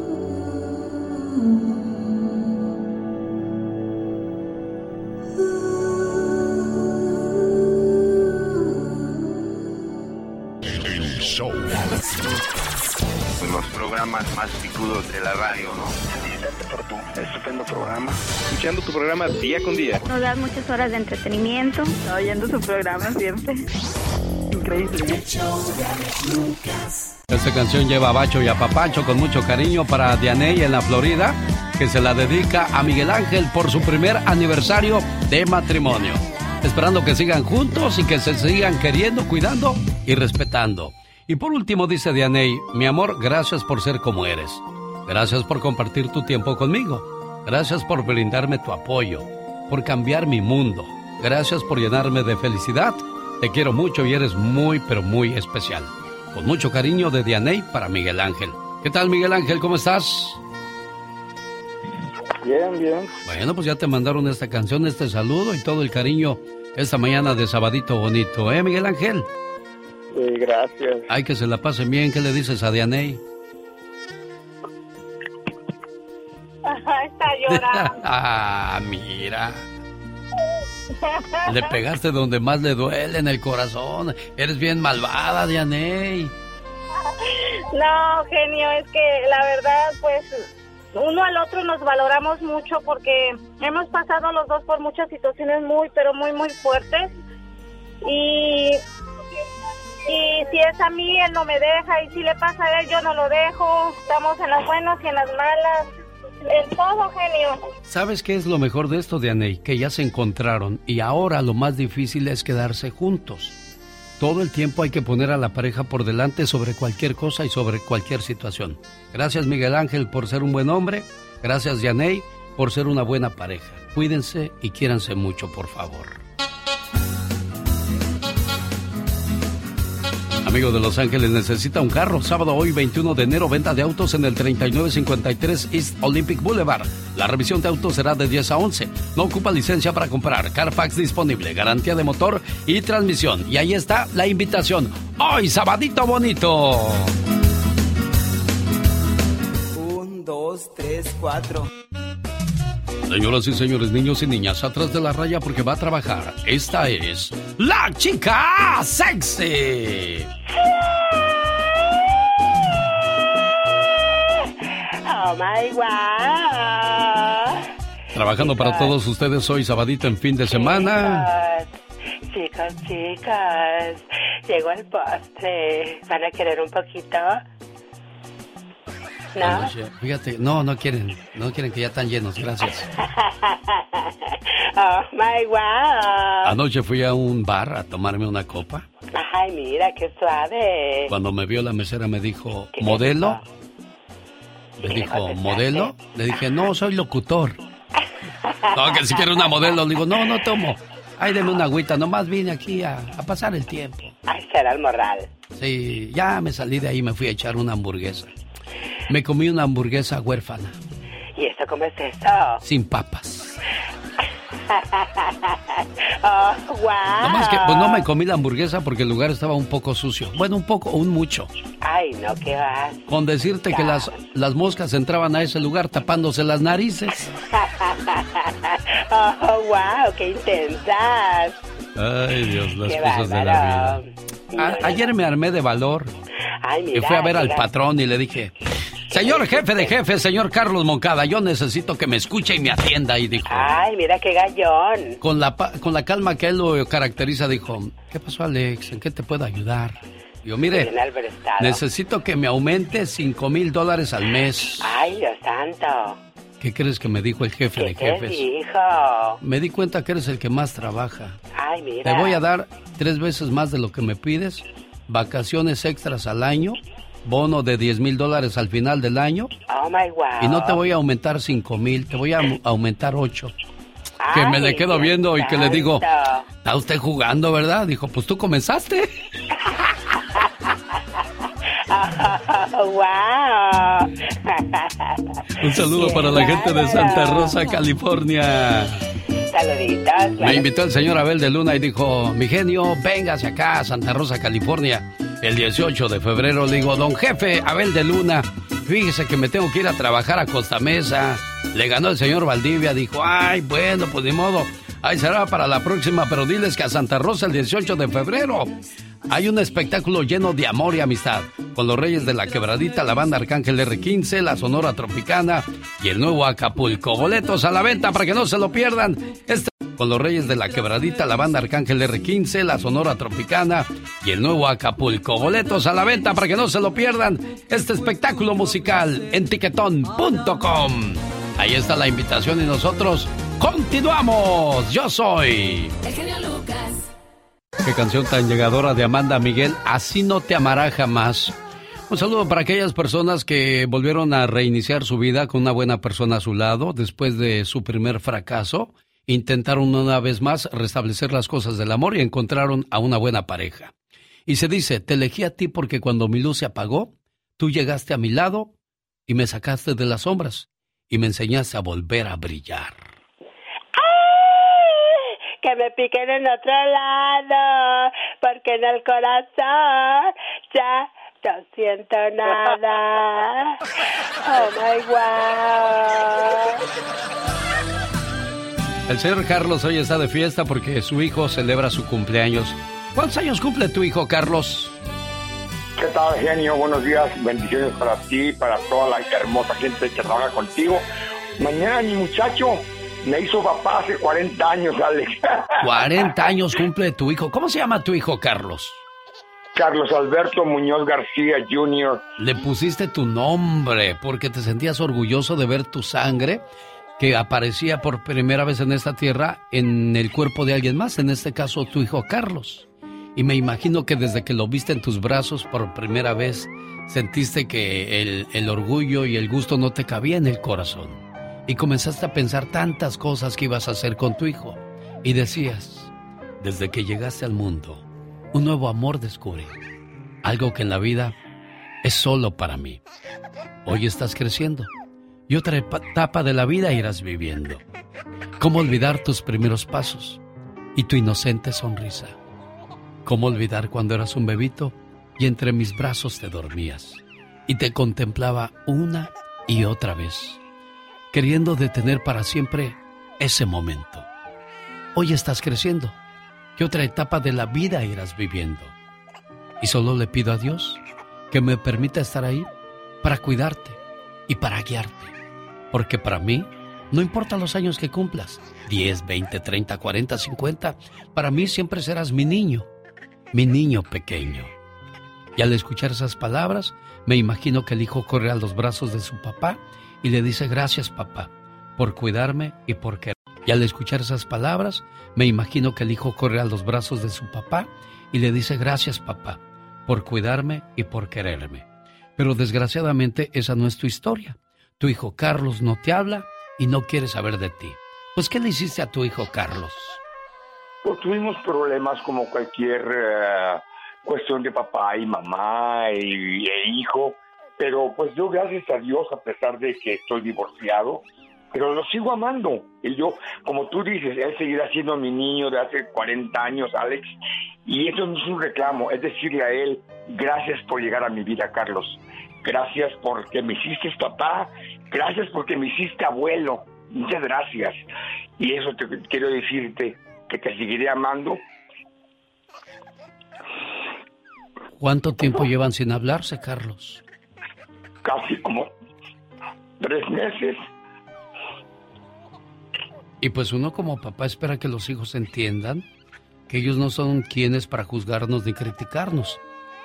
Escuchando tu programa día con día. Nos das muchas horas de entretenimiento. Oyendo su programa siempre. Increíble. Esta canción lleva a Bacho y a Papacho con mucho cariño para Dianey en la Florida, que se la dedica a Miguel Ángel por su primer aniversario de matrimonio. Esperando que sigan juntos y que se sigan queriendo, cuidando y respetando. Y por último dice Dianey, mi amor, gracias por ser como eres. Gracias por compartir tu tiempo conmigo. Gracias por brindarme tu apoyo, por cambiar mi mundo. Gracias por llenarme de felicidad. Te quiero mucho y eres muy, pero muy especial. Con mucho cariño de Dianey para Miguel Ángel. ¿Qué tal, Miguel Ángel? ¿Cómo estás? Bien, bien. Bueno, pues ya te mandaron esta canción, este saludo y todo el cariño esta mañana de Sabadito Bonito, ¿eh, Miguel Ángel? Sí, gracias. Ay, que se la pasen bien. ¿Qué le dices a Dianey? Está llorando. ah, mira. Le pegaste donde más le duele, en el corazón. Eres bien malvada, Dianey. No, genio, es que la verdad, pues uno al otro nos valoramos mucho porque hemos pasado los dos por muchas situaciones muy, pero muy, muy fuertes. Y, y si es a mí, él no me deja. Y si le pasa a él, yo no lo dejo. Estamos en las buenas y en las malas. Todo, genio. ¿Sabes qué es lo mejor de esto, Dianey? Que ya se encontraron y ahora lo más difícil es quedarse juntos. Todo el tiempo hay que poner a la pareja por delante sobre cualquier cosa y sobre cualquier situación. Gracias Miguel Ángel por ser un buen hombre. Gracias Dianey por ser una buena pareja. Cuídense y quiéranse mucho, por favor. Amigo de Los Ángeles, necesita un carro. Sábado hoy, 21 de enero, venta de autos en el 3953 East Olympic Boulevard. La revisión de autos será de 10 a 11. No ocupa licencia para comprar. Carfax disponible, garantía de motor y transmisión. Y ahí está la invitación. Hoy, sabadito bonito. Un, dos, tres, cuatro. Señoras y señores, niños y niñas, atrás de la raya porque va a trabajar. Esta es la chica sexy. Oh my wow. Trabajando para todos ustedes hoy, sabadito en fin de semana. Chicos, chicas, llegó el postre. ¿Van a querer un poquito? ¿No? Anoche, fíjate, no, no quieren, no quieren que ya están llenos, gracias. oh my wow. Anoche fui a un bar a tomarme una copa. Ay, mira, qué suave. Cuando me vio la mesera me dijo, ¿modelo? Me dijo, ¿modelo? Le dije, no, soy locutor. No, que si quiere una modelo. Le digo, no, no tomo. Ay, deme una agüita, nomás vine aquí a, a pasar el tiempo. Ay, será el morral. Sí, ya me salí de ahí y me fui a echar una hamburguesa. Me comí una hamburguesa huérfana. ¿Y eso cómo es eso? Sin papas. oh, wow. Nomás que pues no me comí la hamburguesa porque el lugar estaba un poco sucio. Bueno, un poco, un mucho. Ay, no, qué vas. Con decirte que las, las moscas entraban a ese lugar tapándose las narices. oh, wow, qué intensas. Ay, Dios, las Qué cosas de la vida. A- ayer me armé de valor Ay, mira, y fui a ver al patrón y le dije, señor jefe de jefes, señor Carlos Moncada, yo necesito que me escuche y me atienda. Y dijo, Ay, mira qué gallón. con la, con la calma que él lo caracteriza, dijo, ¿qué pasó Alex? ¿En qué te puedo ayudar? Yo, mire, necesito que me aumente cinco mil dólares al mes. Ay, Dios santo. ¿Qué crees que me dijo el jefe de ¿Qué jefes? dijo? Me di cuenta que eres el que más trabaja. Ay, mira. Te voy a dar tres veces más de lo que me pides, vacaciones extras al año, bono de 10 mil dólares al final del año Oh, my wow. y no te voy a aumentar cinco mil, te voy a au- aumentar ocho. Que me le quedo viendo y que le digo. ¿está usted jugando, verdad? Dijo, pues tú comenzaste. Wow. Un saludo para la gente de Santa Rosa, California. Saluditos. Me invitó el señor Abel de Luna y dijo, mi genio, véngase acá a Santa Rosa, California. El 18 de febrero le digo, don jefe, Abel de Luna, fíjese que me tengo que ir a trabajar a Costa Mesa. Le ganó el señor Valdivia, dijo, ay, bueno, pues ni modo. Ahí será para la próxima, pero diles que a Santa Rosa el 18 de febrero hay un espectáculo lleno de amor y amistad, con los Reyes de la Quebradita, la banda Arcángel R15, la Sonora Tropicana y el nuevo Acapulco. Boletos a la venta para que no se lo pierdan. Este con los Reyes de la Quebradita, la banda Arcángel R15, la Sonora Tropicana y el nuevo Acapulco. Boletos a la venta para que no se lo pierdan. Este espectáculo musical en tiquetón.com. Ahí está la invitación y nosotros continuamos. Yo soy... El Lucas. Qué canción tan llegadora de Amanda Miguel, Así no te amará jamás. Un saludo para aquellas personas que volvieron a reiniciar su vida con una buena persona a su lado después de su primer fracaso. Intentaron una vez más restablecer las cosas del amor y encontraron a una buena pareja. Y se dice, te elegí a ti porque cuando mi luz se apagó, tú llegaste a mi lado y me sacaste de las sombras y me enseñaste a volver a brillar. Que me piquen en otro lado, porque en el corazón ya no siento nada. Oh my wow. El señor Carlos hoy está de fiesta porque su hijo celebra su cumpleaños. ¿Cuántos años cumple tu hijo, Carlos? ¿Qué tal, genio? Buenos días, bendiciones para ti, para toda la hermosa gente que trabaja contigo. Mañana mi muchacho me hizo papá hace 40 años, Alex. 40 años cumple tu hijo. ¿Cómo se llama tu hijo, Carlos? Carlos Alberto Muñoz García Jr. Le pusiste tu nombre porque te sentías orgulloso de ver tu sangre que aparecía por primera vez en esta tierra en el cuerpo de alguien más, en este caso tu hijo Carlos. Y me imagino que desde que lo viste en tus brazos por primera vez, sentiste que el, el orgullo y el gusto no te cabía en el corazón. Y comenzaste a pensar tantas cosas que ibas a hacer con tu hijo. Y decías, desde que llegaste al mundo, un nuevo amor descubrí. Algo que en la vida es solo para mí. Hoy estás creciendo y otra etapa de la vida irás viviendo. ¿Cómo olvidar tus primeros pasos y tu inocente sonrisa? ¿Cómo olvidar cuando eras un bebito y entre mis brazos te dormías y te contemplaba una y otra vez, queriendo detener para siempre ese momento? Hoy estás creciendo y otra etapa de la vida irás viviendo. Y solo le pido a Dios que me permita estar ahí para cuidarte y para guiarte. Porque para mí, no importa los años que cumplas, 10, 20, 30, 40, 50, para mí siempre serás mi niño, mi niño pequeño. Y al escuchar esas palabras, me imagino que el hijo corre a los brazos de su papá y le dice gracias papá por cuidarme y por querer. Y al escuchar esas palabras, me imagino que el hijo corre a los brazos de su papá y le dice gracias papá por cuidarme y por quererme. Pero desgraciadamente esa no es tu historia. Tu hijo Carlos no te habla y no quiere saber de ti. Pues ¿qué le hiciste a tu hijo Carlos? pues tuvimos problemas como cualquier eh, cuestión de papá y mamá y, e hijo, pero pues yo gracias a Dios, a pesar de que estoy divorciado, pero lo sigo amando. Y yo, como tú dices, él seguirá siendo mi niño de hace 40 años, Alex, y eso no es un reclamo, es decirle a él, gracias por llegar a mi vida, Carlos. Gracias porque me hiciste papá, gracias porque me hiciste abuelo, muchas gracias. Y eso te quiero decirte, que te seguiré amando. ¿Cuánto tiempo llevan sin hablarse, Carlos? Casi como tres meses. Y pues uno como papá espera que los hijos entiendan que ellos no son quienes para juzgarnos ni criticarnos.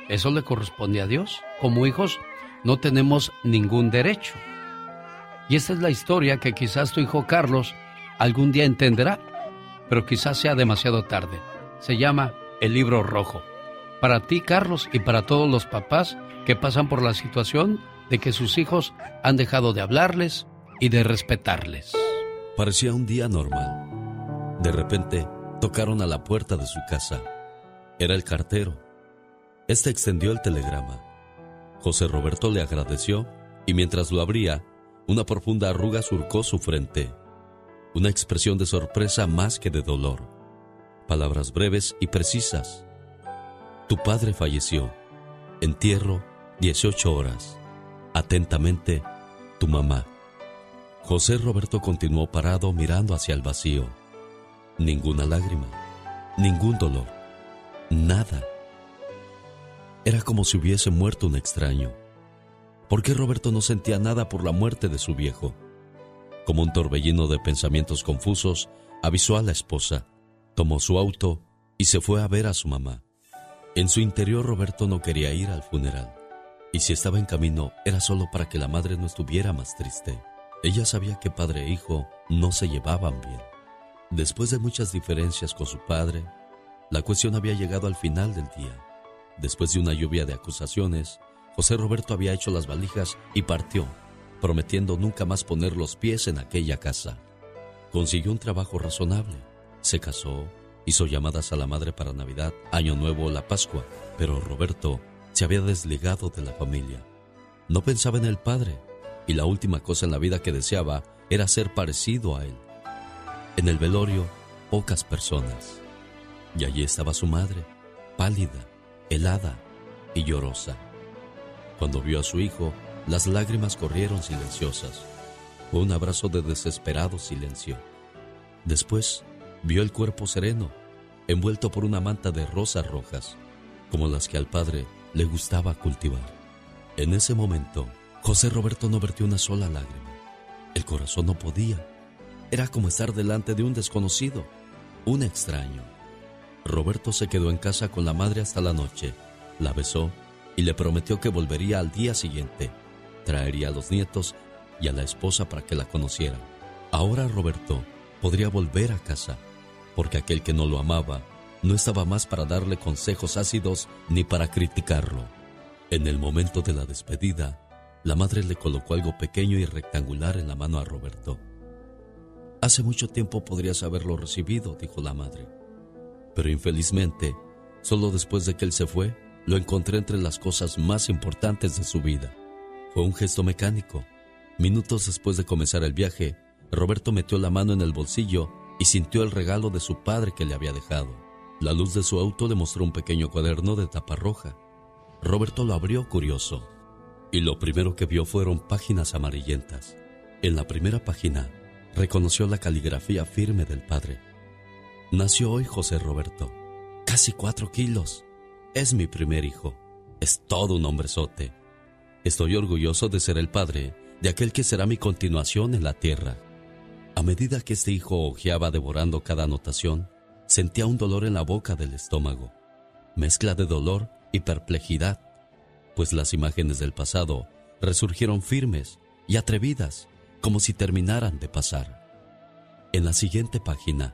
Eso le corresponde a Dios. Como hijos no tenemos ningún derecho. Y esta es la historia que quizás tu hijo Carlos algún día entenderá, pero quizás sea demasiado tarde. Se llama El libro rojo. Para ti, Carlos, y para todos los papás que pasan por la situación de que sus hijos han dejado de hablarles y de respetarles. Parecía un día normal. De repente, tocaron a la puerta de su casa. Era el cartero. Este extendió el telegrama. José Roberto le agradeció y mientras lo abría, una profunda arruga surcó su frente. Una expresión de sorpresa más que de dolor. Palabras breves y precisas. Tu padre falleció. Entierro, 18 horas. Atentamente, tu mamá. José Roberto continuó parado mirando hacia el vacío. Ninguna lágrima, ningún dolor, nada. Era como si hubiese muerto un extraño. ¿Por qué Roberto no sentía nada por la muerte de su viejo? Como un torbellino de pensamientos confusos, avisó a la esposa, tomó su auto y se fue a ver a su mamá. En su interior Roberto no quería ir al funeral, y si estaba en camino era solo para que la madre no estuviera más triste. Ella sabía que padre e hijo no se llevaban bien. Después de muchas diferencias con su padre, la cuestión había llegado al final del día. Después de una lluvia de acusaciones, José Roberto había hecho las valijas y partió, prometiendo nunca más poner los pies en aquella casa. Consiguió un trabajo razonable, se casó, hizo llamadas a la madre para Navidad, Año Nuevo la Pascua, pero Roberto se había desligado de la familia. No pensaba en el padre, y la última cosa en la vida que deseaba era ser parecido a él. En el velorio, pocas personas. Y allí estaba su madre, pálida, helada y llorosa. Cuando vio a su hijo, las lágrimas corrieron silenciosas. Fue un abrazo de desesperado silencio. Después, vio el cuerpo sereno, envuelto por una manta de rosas rojas, como las que al padre le gustaba cultivar. En ese momento, José Roberto no vertió una sola lágrima. El corazón no podía. Era como estar delante de un desconocido, un extraño. Roberto se quedó en casa con la madre hasta la noche, la besó y le prometió que volvería al día siguiente. Traería a los nietos y a la esposa para que la conocieran. Ahora Roberto podría volver a casa, porque aquel que no lo amaba no estaba más para darle consejos ácidos ni para criticarlo. En el momento de la despedida, la madre le colocó algo pequeño y rectangular en la mano a Roberto. Hace mucho tiempo podrías haberlo recibido, dijo la madre. Pero infelizmente, solo después de que él se fue, lo encontré entre las cosas más importantes de su vida. Fue un gesto mecánico. Minutos después de comenzar el viaje, Roberto metió la mano en el bolsillo y sintió el regalo de su padre que le había dejado. La luz de su auto le mostró un pequeño cuaderno de tapa roja. Roberto lo abrió curioso y lo primero que vio fueron páginas amarillentas. En la primera página reconoció la caligrafía firme del padre. Nació hoy José Roberto, casi cuatro kilos. Es mi primer hijo. Es todo un hombrezote. Estoy orgulloso de ser el padre de aquel que será mi continuación en la tierra. A medida que este hijo hojeaba devorando cada anotación, sentía un dolor en la boca del estómago, mezcla de dolor y perplejidad pues las imágenes del pasado resurgieron firmes y atrevidas, como si terminaran de pasar. En la siguiente página,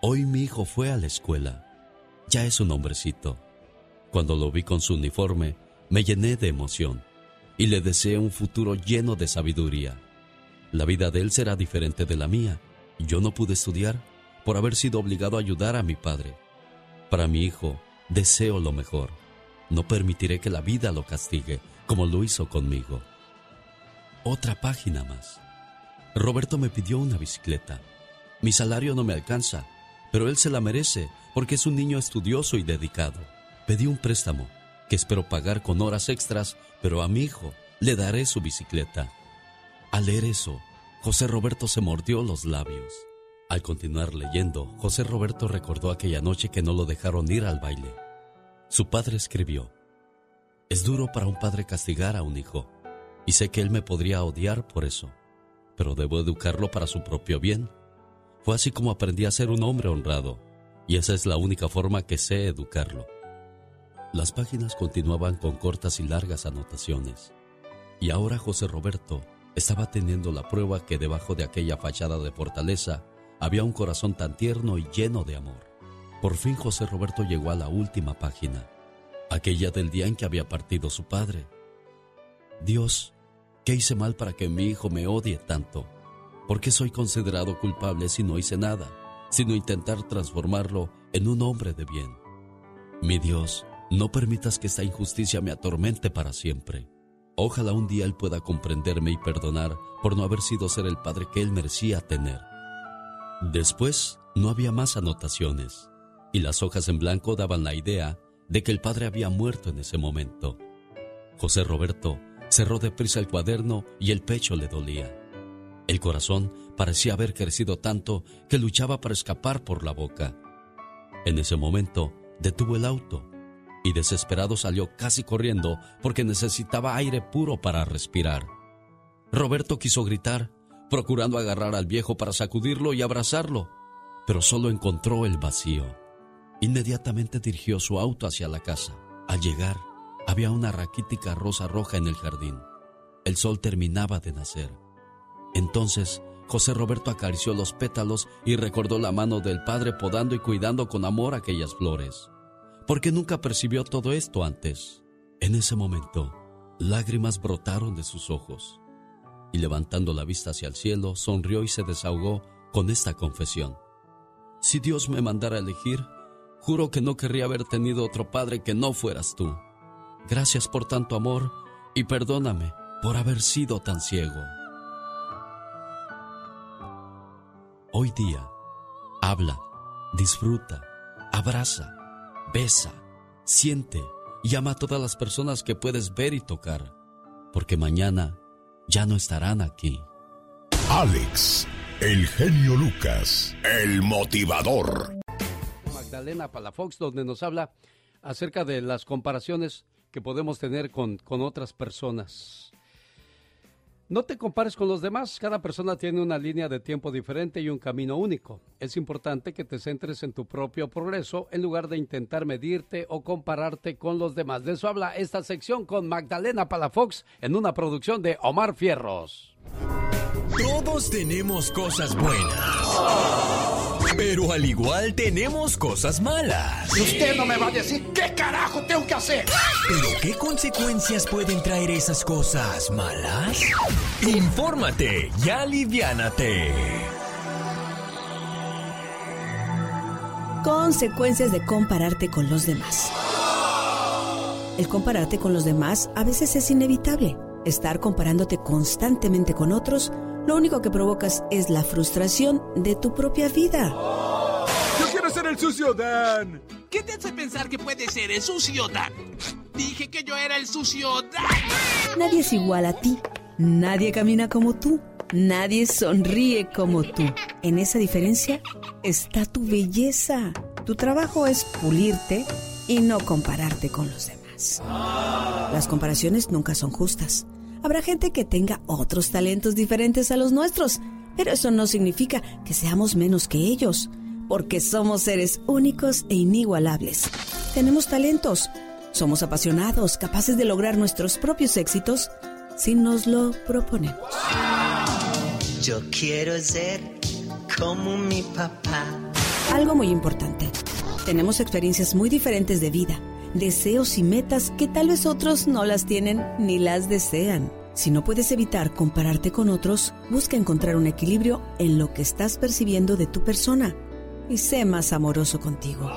hoy mi hijo fue a la escuela. Ya es un hombrecito. Cuando lo vi con su uniforme, me llené de emoción y le deseé un futuro lleno de sabiduría. La vida de él será diferente de la mía. Yo no pude estudiar, por haber sido obligado a ayudar a mi padre. Para mi hijo, deseo lo mejor. No permitiré que la vida lo castigue como lo hizo conmigo. Otra página más. Roberto me pidió una bicicleta. Mi salario no me alcanza, pero él se la merece porque es un niño estudioso y dedicado. Pedí un préstamo que espero pagar con horas extras, pero a mi hijo le daré su bicicleta. Al leer eso, José Roberto se mordió los labios. Al continuar leyendo, José Roberto recordó aquella noche que no lo dejaron ir al baile. Su padre escribió, Es duro para un padre castigar a un hijo, y sé que él me podría odiar por eso, pero debo educarlo para su propio bien. Fue así como aprendí a ser un hombre honrado, y esa es la única forma que sé educarlo. Las páginas continuaban con cortas y largas anotaciones, y ahora José Roberto estaba teniendo la prueba que debajo de aquella fachada de fortaleza había un corazón tan tierno y lleno de amor. Por fin José Roberto llegó a la última página, aquella del día en que había partido su padre. Dios, ¿qué hice mal para que mi hijo me odie tanto? ¿Por qué soy considerado culpable si no hice nada, sino intentar transformarlo en un hombre de bien? Mi Dios, no permitas que esta injusticia me atormente para siempre. Ojalá un día Él pueda comprenderme y perdonar por no haber sido ser el padre que Él merecía tener. Después, no había más anotaciones, y las hojas en blanco daban la idea de que el padre había muerto en ese momento. José Roberto cerró deprisa el cuaderno y el pecho le dolía. El corazón parecía haber crecido tanto que luchaba para escapar por la boca. En ese momento, detuvo el auto y desesperado salió casi corriendo porque necesitaba aire puro para respirar. Roberto quiso gritar, procurando agarrar al viejo para sacudirlo y abrazarlo, pero solo encontró el vacío. Inmediatamente dirigió su auto hacia la casa. Al llegar, había una raquítica rosa roja en el jardín. El sol terminaba de nacer. Entonces, José Roberto acarició los pétalos y recordó la mano del padre podando y cuidando con amor aquellas flores porque nunca percibió todo esto antes. En ese momento, lágrimas brotaron de sus ojos y levantando la vista hacia el cielo, sonrió y se desahogó con esta confesión. Si Dios me mandara a elegir, juro que no querría haber tenido otro padre que no fueras tú. Gracias por tanto amor y perdóname por haber sido tan ciego. Hoy día, habla, disfruta, abraza besa, siente y ama a todas las personas que puedes ver y tocar, porque mañana ya no estarán aquí. Alex, el genio Lucas, el motivador. Magdalena Palafox, donde nos habla acerca de las comparaciones que podemos tener con, con otras personas. No te compares con los demás, cada persona tiene una línea de tiempo diferente y un camino único. Es importante que te centres en tu propio progreso en lugar de intentar medirte o compararte con los demás. De eso habla esta sección con Magdalena Palafox en una producción de Omar Fierros. Todos tenemos cosas buenas. Pero al igual tenemos cosas malas. Y usted no me va a decir qué carajo tengo que hacer. Pero ¿qué consecuencias pueden traer esas cosas malas? Infórmate y aliviánate. Consecuencias de compararte con los demás. El compararte con los demás a veces es inevitable. Estar comparándote constantemente con otros lo único que provocas es la frustración de tu propia vida. ¡Yo quiero ser el sucio Dan! ¿Qué te hace pensar que puede ser el sucio Dan? Dije que yo era el sucio Dan. Nadie es igual a ti. Nadie camina como tú. Nadie sonríe como tú. En esa diferencia está tu belleza. Tu trabajo es pulirte y no compararte con los demás. Las comparaciones nunca son justas. Habrá gente que tenga otros talentos diferentes a los nuestros, pero eso no significa que seamos menos que ellos, porque somos seres únicos e inigualables. Tenemos talentos, somos apasionados, capaces de lograr nuestros propios éxitos si nos lo proponemos. Yo quiero ser como mi papá. Algo muy importante. Tenemos experiencias muy diferentes de vida deseos y metas que tal vez otros no las tienen ni las desean. Si no puedes evitar compararte con otros, busca encontrar un equilibrio en lo que estás percibiendo de tu persona. y sé más amoroso contigo.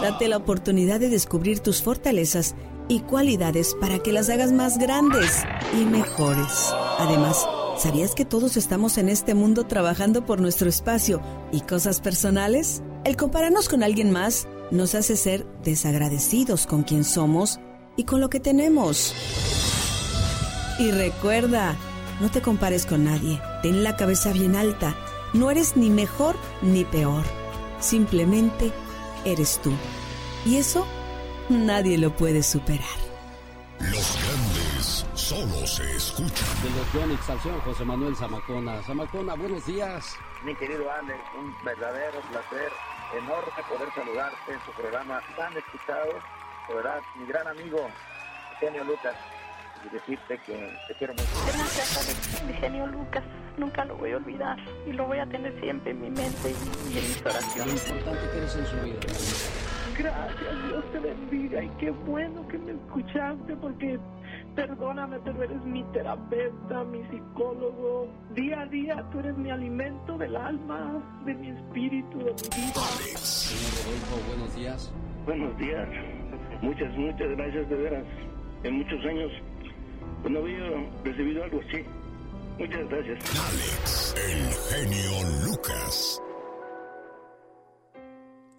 Date la oportunidad de descubrir tus fortalezas y cualidades para que las hagas más grandes y mejores. Además, ¿sabías que todos estamos en este mundo trabajando por nuestro espacio y cosas personales? El compararnos con alguien más nos hace ser desagradecidos con quien somos y con lo que tenemos. Y recuerda, no te compares con nadie. Ten la cabeza bien alta. No eres ni mejor ni peor. Simplemente eres tú. Y eso nadie lo puede superar. Los grandes solo se escuchan. De los Yonix al José Manuel Zamacona. Zamacona, buenos días. Mi querido Ander, un verdadero placer, enorme poder saludarte en tu programa tan escuchado. De verdad, mi gran amigo, Eugenio Lucas y decirte que te quiero mucho. Gracias. Mi genio Lucas. Nunca lo voy a olvidar y lo voy a tener siempre en mi mente y en mis oraciones. Lo importante que eres en su vida. Gracias, Dios te bendiga y qué bueno que me escuchaste porque perdóname, pero eres mi terapeuta, mi psicólogo. Día a día tú eres mi alimento del alma, de mi espíritu, de mi vida. Señor Rodolfo, buenos días. Buenos días. Muchas, muchas gracias de veras. En muchos años no había recibido algo así. Muchas gracias. Alex, el genio Lucas.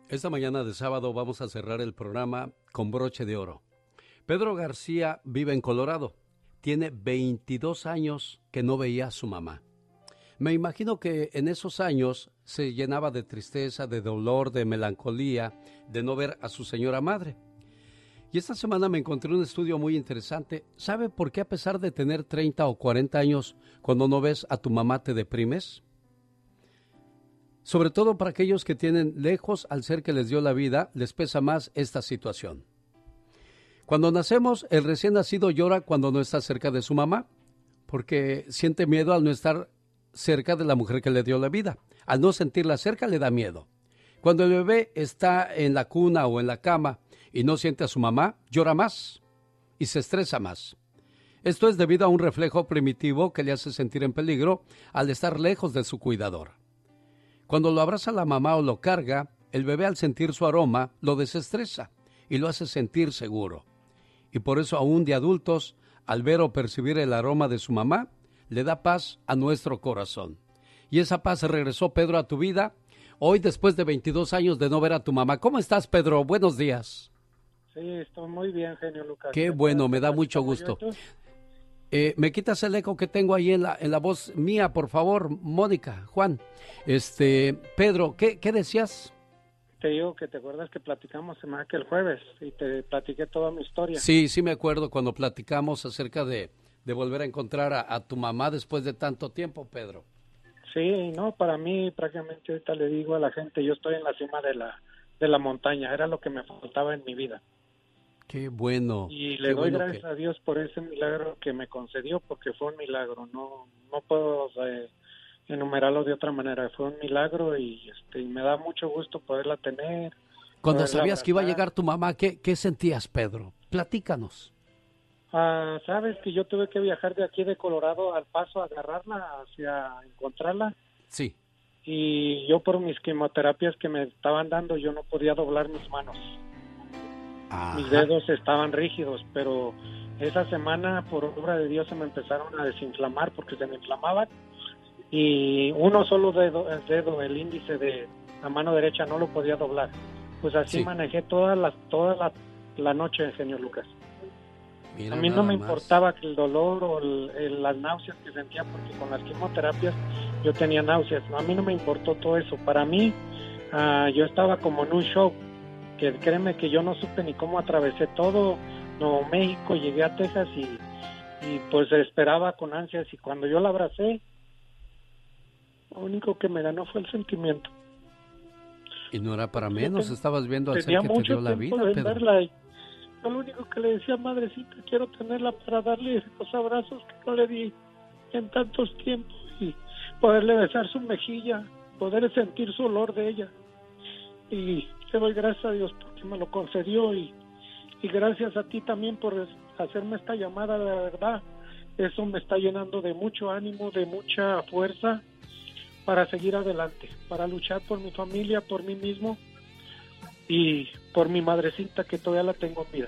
Esta mañana de sábado vamos a cerrar el programa con broche de oro. Pedro García vive en Colorado. Tiene 22 años que no veía a su mamá. Me imagino que en esos años se llenaba de tristeza, de dolor, de melancolía, de no ver a su señora madre. Y esta semana me encontré un estudio muy interesante. ¿Sabe por qué a pesar de tener 30 o 40 años, cuando no ves a tu mamá te deprimes? Sobre todo para aquellos que tienen lejos al ser que les dio la vida, les pesa más esta situación. Cuando nacemos, el recién nacido llora cuando no está cerca de su mamá, porque siente miedo al no estar cerca de la mujer que le dio la vida. Al no sentirla cerca le da miedo. Cuando el bebé está en la cuna o en la cama y no siente a su mamá, llora más y se estresa más. Esto es debido a un reflejo primitivo que le hace sentir en peligro al estar lejos de su cuidador. Cuando lo abraza la mamá o lo carga, el bebé al sentir su aroma lo desestresa y lo hace sentir seguro. Y por eso aún de adultos, al ver o percibir el aroma de su mamá, le da paz a nuestro corazón. Y esa paz regresó Pedro a tu vida hoy después de 22 años de no ver a tu mamá. ¿Cómo estás, Pedro? Buenos días. Sí, estoy muy bien, genio Lucas. Qué bueno, me da mucho gusto. Eh, ¿Me quitas el eco que tengo ahí en la, en la voz mía, por favor, Mónica, Juan? Este, Pedro, ¿qué, qué decías? Te digo que te acuerdas que platicamos semana que el jueves y te platiqué toda mi historia. Sí, sí me acuerdo cuando platicamos acerca de, de volver a encontrar a, a, tu mamá después de tanto tiempo, Pedro. Sí, no, para mí prácticamente ahorita le digo a la gente, yo estoy en la cima de la, de la montaña, era lo que me faltaba en mi vida. Qué bueno. Y le doy bueno gracias que- a Dios por ese milagro que me concedió, porque fue un milagro, no no puedo eh, enumerarlo de otra manera, fue un milagro y este y me da mucho gusto poderla tener. Cuando poderla sabías que iba a llegar tu mamá, ¿qué, qué sentías, Pedro? Platícanos. Ah, sabes que yo tuve que viajar de aquí de Colorado al paso a agarrarla hacia encontrarla Sí. y yo por mis quimioterapias que me estaban dando yo no podía doblar mis manos. Mis dedos estaban rígidos, pero esa semana por obra de Dios se me empezaron a desinflamar porque se me inflamaban y uno solo dedo, el dedo, el índice de la mano derecha no lo podía doblar. Pues así Sí. manejé toda la toda la, la noche, señor Lucas. Mira a mí no me más. importaba que el dolor o el- el- las náuseas que sentía, porque con las quimioterapias yo tenía náuseas. A mí no me importó todo eso. Para mí, ah, yo estaba como en un shock, que créeme que yo no supe ni cómo atravesé todo Nuevo México, llegué a Texas y, y pues esperaba con ansias. Y cuando yo la abracé, lo único que me ganó fue el sentimiento. Y no era para menos, estabas viendo al ser que te dio la vida, Pedro. y yo lo único que le decía, madrecita, quiero tenerla para darle los abrazos que no le di en tantos tiempos y poderle besar su mejilla, poder sentir su olor de ella. Y le doy gracias a Dios porque me lo concedió y, y gracias a ti también por hacerme esta llamada, de verdad. Eso me está llenando de mucho ánimo, de mucha fuerza, para seguir adelante, para luchar por mi familia, por mí mismo y por mi madrecita que todavía la tengo en vida.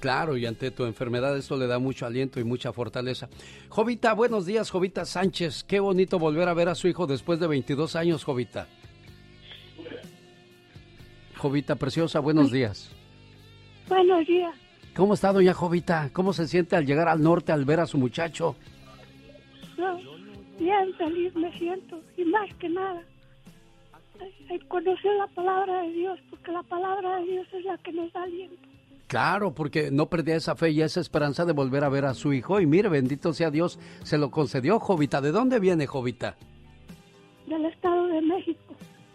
Claro, y ante tu enfermedad esto le da mucho aliento y mucha fortaleza. Jovita, buenos días, Jovita Sánchez. Qué bonito volver a ver a su hijo después de 22 años, Jovita. Jovita Preciosa, buenos días. Buenos días. ¿Cómo está doña Jovita? ¿Cómo se siente al llegar al norte al ver a su muchacho? Bien feliz me siento y más que nada conocer la palabra de Dios porque la palabra de Dios es la que nos da aliento. Claro, porque no perdía esa fe y esa esperanza de volver a ver a su hijo. Y mire, bendito sea Dios, se lo concedió, Jovita. ¿De dónde viene, Jovita? Del Estado de México.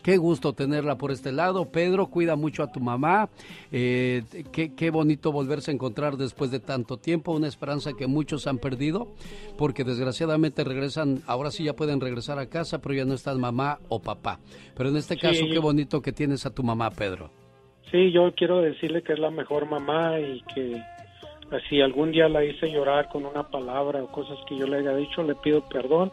Qué gusto tenerla por este lado. Pedro, cuida mucho a tu mamá. Eh, qué, qué, bonito volverse a encontrar después de tanto tiempo. Una esperanza que muchos han perdido porque desgraciadamente regresan, ahora sí ya pueden regresar a casa, pero ya no están mamá o papá. Pero en este caso, qué bonito que tienes a tu mamá, Pedro. Sí, yo quiero decirle que es la mejor mamá y que si algún día la hice llorar con una palabra o cosas que yo le haya dicho, le pido perdón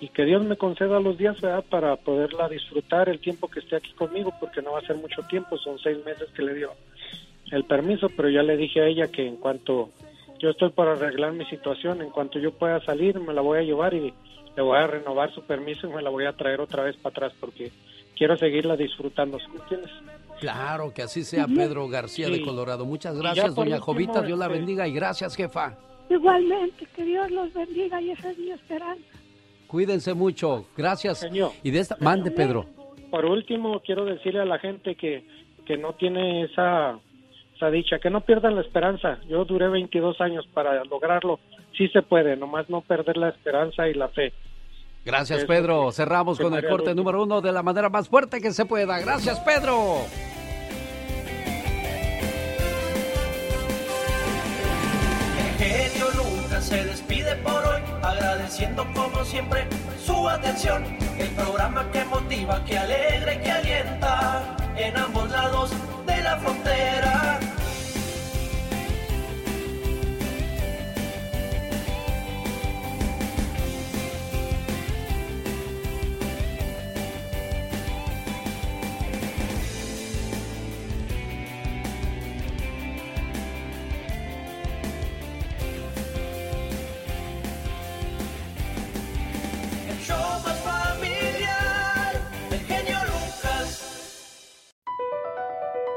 y que Dios me conceda los días para poderla disfrutar el tiempo que esté aquí conmigo, porque no va a ser mucho tiempo, son seis meses que le dio el permiso, pero ya le dije a ella que en cuanto yo estoy para arreglar mi situación, en cuanto yo pueda salir, me la voy a llevar y le voy a renovar su permiso y me la voy a traer otra vez para atrás, porque quiero seguirla disfrutando, ¿entiendes? Claro, que así sea Pedro García de Colorado. Muchas gracias, doña Jovita, Dios la este, bendiga y gracias, jefa. Igualmente, que Dios los bendiga y esa es mi esperanza. Cuídense mucho. Gracias. Señor. Y de esta, mande Pedro. Por último, quiero decirle a la gente que, que no tiene esa, esa dicha, que no pierdan la esperanza. Yo duré 22 años para lograrlo. Sí se puede, nomás no perder la esperanza y la fe. Gracias, Pedro. Cerramos con el corte número uno de la manera más fuerte que se pueda. Gracias, Pedro. Se despide por hoy, agradeciendo como siempre su atención. El programa que motiva, que alegra y que alienta en ambos lados de la frontera.